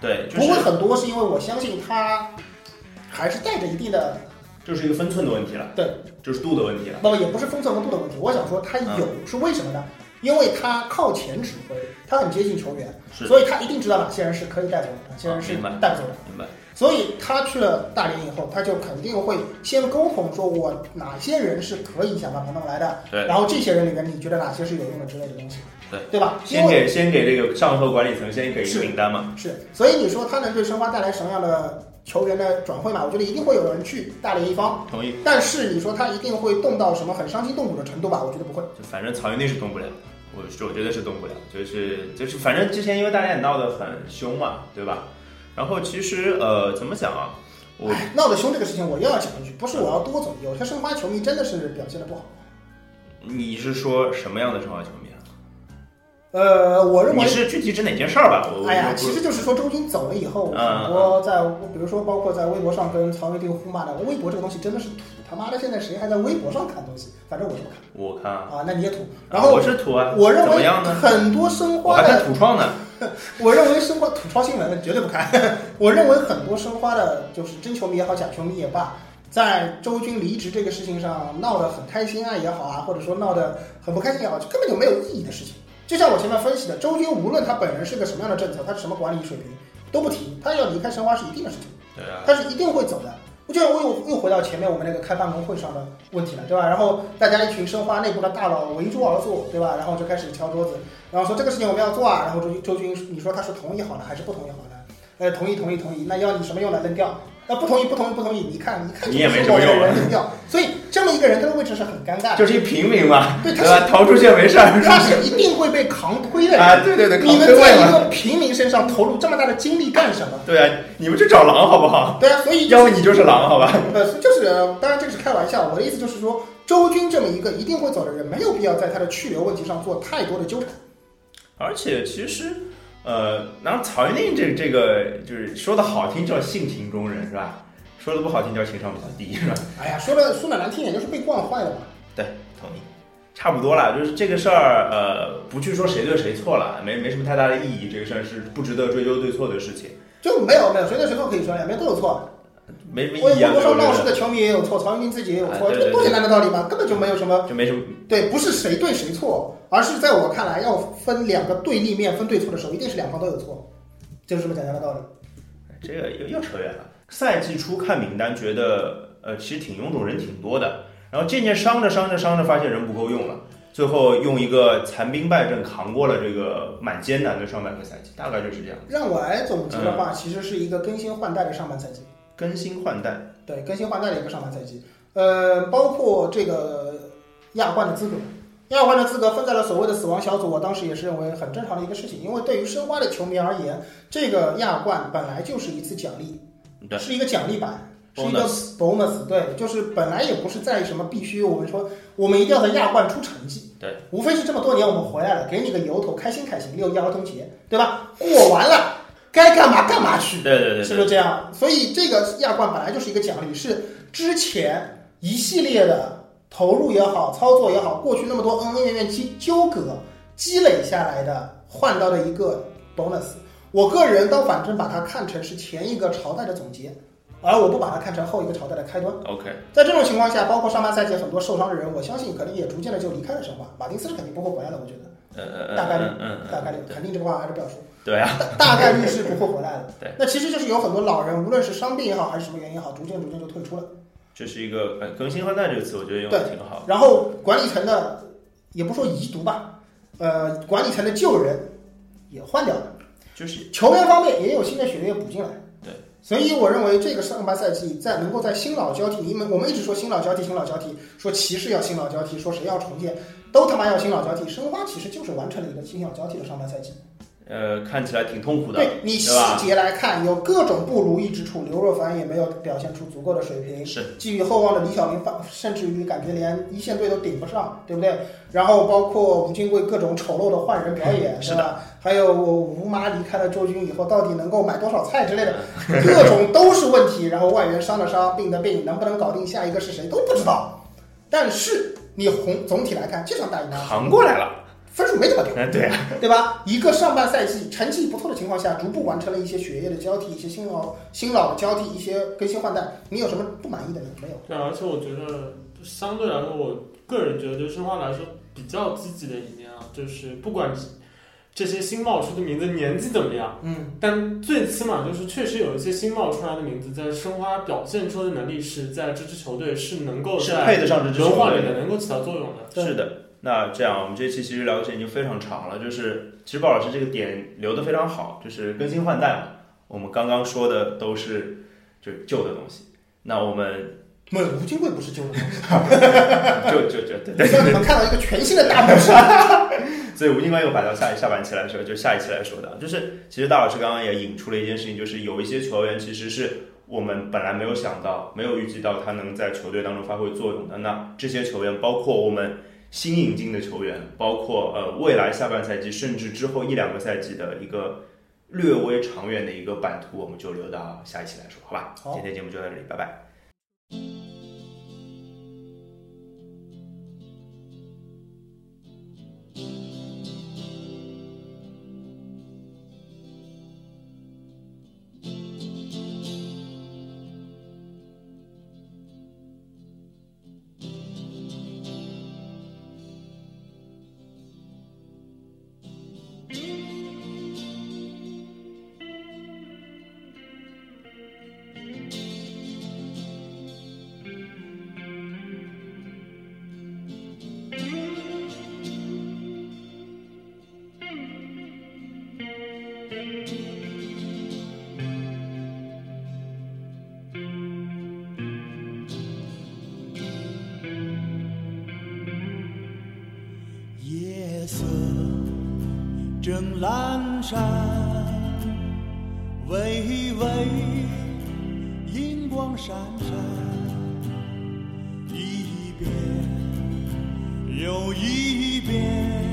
对，就不会很多，是因为我相信他还是带着一定的，就是一个分寸的问题了，对，就是度的问题了，不也不是分寸和度的问题。我想说他有、是为什么呢？因为他靠前指挥，他很接近球员，是所以他一定知道哪些人是可以带走的，哪些人是带不走的。明白？所以他去了大连以后，他就肯定会先沟通，说我哪些人是可以想办法弄来的，对然后这些人里面你觉得哪些是有用的之类的东西，对对吧？先给先给这个上头管理层先给一个名单嘛，是，所以你说他能对申花带来什么样的球员的转会嘛？我觉得一定会有人去大连一方，同意。但是你说他一定会动到什么很伤筋动骨的程度吧？我觉得不会。就反正曹云定是动不了，我我觉得是动不了，就是就是反正之前因为大家也闹得很凶嘛，对吧？然后其实呃怎么讲啊，我哎闹得凶这个事情，我又要讲一句，不是我要多嘴，有些申花球迷真的是表现的不好。你是说什么样的申花球迷啊？呃，我认为你是具体指哪件事儿吧？我哎呀，其实就是说周军走了以后，嗯很多在比如说包括在微博上跟曹云定互骂的，微博这个东西真的是土，他妈的现在谁还在微博上看东西？反正我是不看我看啊，啊，那你也土。然后我是土啊，我认为？很多申花的看土创呢，我认为申花土创新闻绝对不看。我认为很多申花的，就是真球迷也好，假球迷也罢，在周军离职这个事情上闹得很开心啊也好啊，或者说闹得很不开心也好，就根本就没有意义的事情。就像我前面分析的，周军无论他本人是个什么样的政策，他是什么管理水平都不提，他要离开申花是一定的事情。对啊，他是一定会走的。我觉得我又又回到前面我们那个开办公会上的问题了，对吧？然后大家一群申花内部的大佬围桌而坐，对吧？然后就开始敲桌子，然后说这个事情我们要做啊。然后周周军，你说他是同意好呢，还是不同意好呢？呃，同意，同意，同意。那要你什么用来？扔掉。那不同意，不同意，不同意。你看，你看，你也没什么用啊人扔掉。所以这么一个人，他的位置是很尴尬的，就是一平民嘛，对他？逃出去也没事儿，他是一定会被扛推的人。啊，对对对，你们在一个平民身上投入这么大的精力干什么？对啊，你们去找狼好不好？对啊，所以要不你就是狼，好吧？呃，就是呃当然这个是开玩笑，我的意思就是说，周军这么一个一定会走的人，没有必要在他的去留问题上做太多的纠缠。而且其实，呃，然后曹云定这这个就是说的好听叫性情中人是吧？说的不好听叫情商比较低是吧？哎呀，说的说的难听点就是被惯坏了嘛。对，同意，差不多了。就是这个事儿，呃，不去说谁对谁错了，没没什么太大的意义。这个事儿是不值得追究对错的事情，就没有没有谁对谁错可以说，两边都有错。微没什么意义啊。我觉得事的球迷也有错，曹云金自己也有错，哎对对这多简单的道理嘛，根本就没有什么就没什么。对，不是谁对谁错，而是在我看来，要分两个对立面分对错的时候，一定是两方都有错，就是这么简单的道理。这个又又扯远了。赛季初看名单，觉得呃其实挺臃肿，人挺多的。然后渐渐伤着伤着伤着，发现人不够用了。最后用一个残兵败阵扛过了这个蛮艰难的上半个赛季，大概就是这样。让我来总结的话，其实是一个更新换代的上半赛季。更新换代，对，更新换代的一个上半赛季，呃，包括这个亚冠的资格，亚冠的资格分在了所谓的死亡小组，我当时也是认为很正常的一个事情，因为对于申花的球迷而言，这个亚冠本来就是一次奖励，对。是一个奖励版，是一个 bonus，对，就是本来也不是在什么必须我们说我们一定要在亚冠出成绩，对，无非是这么多年我们回来了，给你个由头，开心开心，六一儿童节，对吧？过完了，该干嘛干嘛去，对对对是不是这样？所以这个亚冠本来就是一个奖励，是之前一系列的投入也好，操作也好，过去那么多恩恩怨怨积纠葛积累下来的换到的一个 bonus。我个人倒反正把它看成是前一个朝代的总结，而我不把它看成后一个朝代的开端。，OK，在这种情况下，包括上半赛季很多受伤的人，我相信可能也逐渐的就离开了申花。马丁斯是肯定不会回来了，我觉得大概率大概率肯定这个话还是不要说。对啊，大概率是不会回来的。对，那其实就是有很多老人，无论是伤病也好，还是什么原因也好，逐渐逐渐就退出了。这是一个呃更新换代这个词，我觉得用的挺好。然后管理层的，也不说遗毒吧，呃，管理层的旧人也换掉了，就是球员方面也有新的血液补进来。对，所以我认为这个上半赛季在能够在新老交替，因为我们一直说新老交替，新老交替，说骑士要新老交替，说谁要重建，都他妈要新老交替。申花其实就是完成了一个新老交替的上半赛季。呃看起来挺痛苦的，对你细？节来看，有各种不如意之处，刘若凡也没有表现出足够的水平。是寄予厚望的李小明，甚至于感觉连一线队都顶不上，对不对？然后包括吴金贵各种丑陋的换人表演，是对吧？还有吴妈离开了周军以后，到底能够买多少菜之类的，各种都是问题。然后外援伤的伤，病的病，能不能搞定下一个是谁都不知道。但是你红总体来看，这场大赢拿扛过来了，分数没怎么丢。哎对啊，对吧？一个上半赛季成绩不错的情况下，逐步完成了一些血液的交替，一些新老新老的交替，一些更新换代，你有什么不满意的呢？没有。对，而且我觉得相对来说，我个人觉得对申花来说比较积极的一面啊，就是不管这些新冒出的名字年纪怎么样，嗯，但最起码就是确实有一些新冒出来的名字，在申花表现出的能力是在这支球队是能够是在配得上这支轮换里球队的。能够起到作用的。对是的，那这样我们这期其实聊的时间已经非常长了，就是其实鲍老师这个点留的非常好，就是更新换代嘛。我们刚刚说的都是就是旧的东西，那我们没有，吴金贵不是旧的东西，就就就对对让你们看到一个全新的大模式。所以吴金贵又摆到下下半期来说，就下一期来说的，就是其实大老师刚刚也引出了一件事情，就是有一些球员其实是我们本来没有想到、没有预计到他能在球队当中发挥作用的。那这些球员，包括我们新引进的球员，包括呃未来下半赛季甚至之后一两个赛季的一个略微长远的一个版图，我们就留到下一期来说，好吧？好今天节目就到这里，拜拜。闪，微微银光闪闪，一遍又一遍，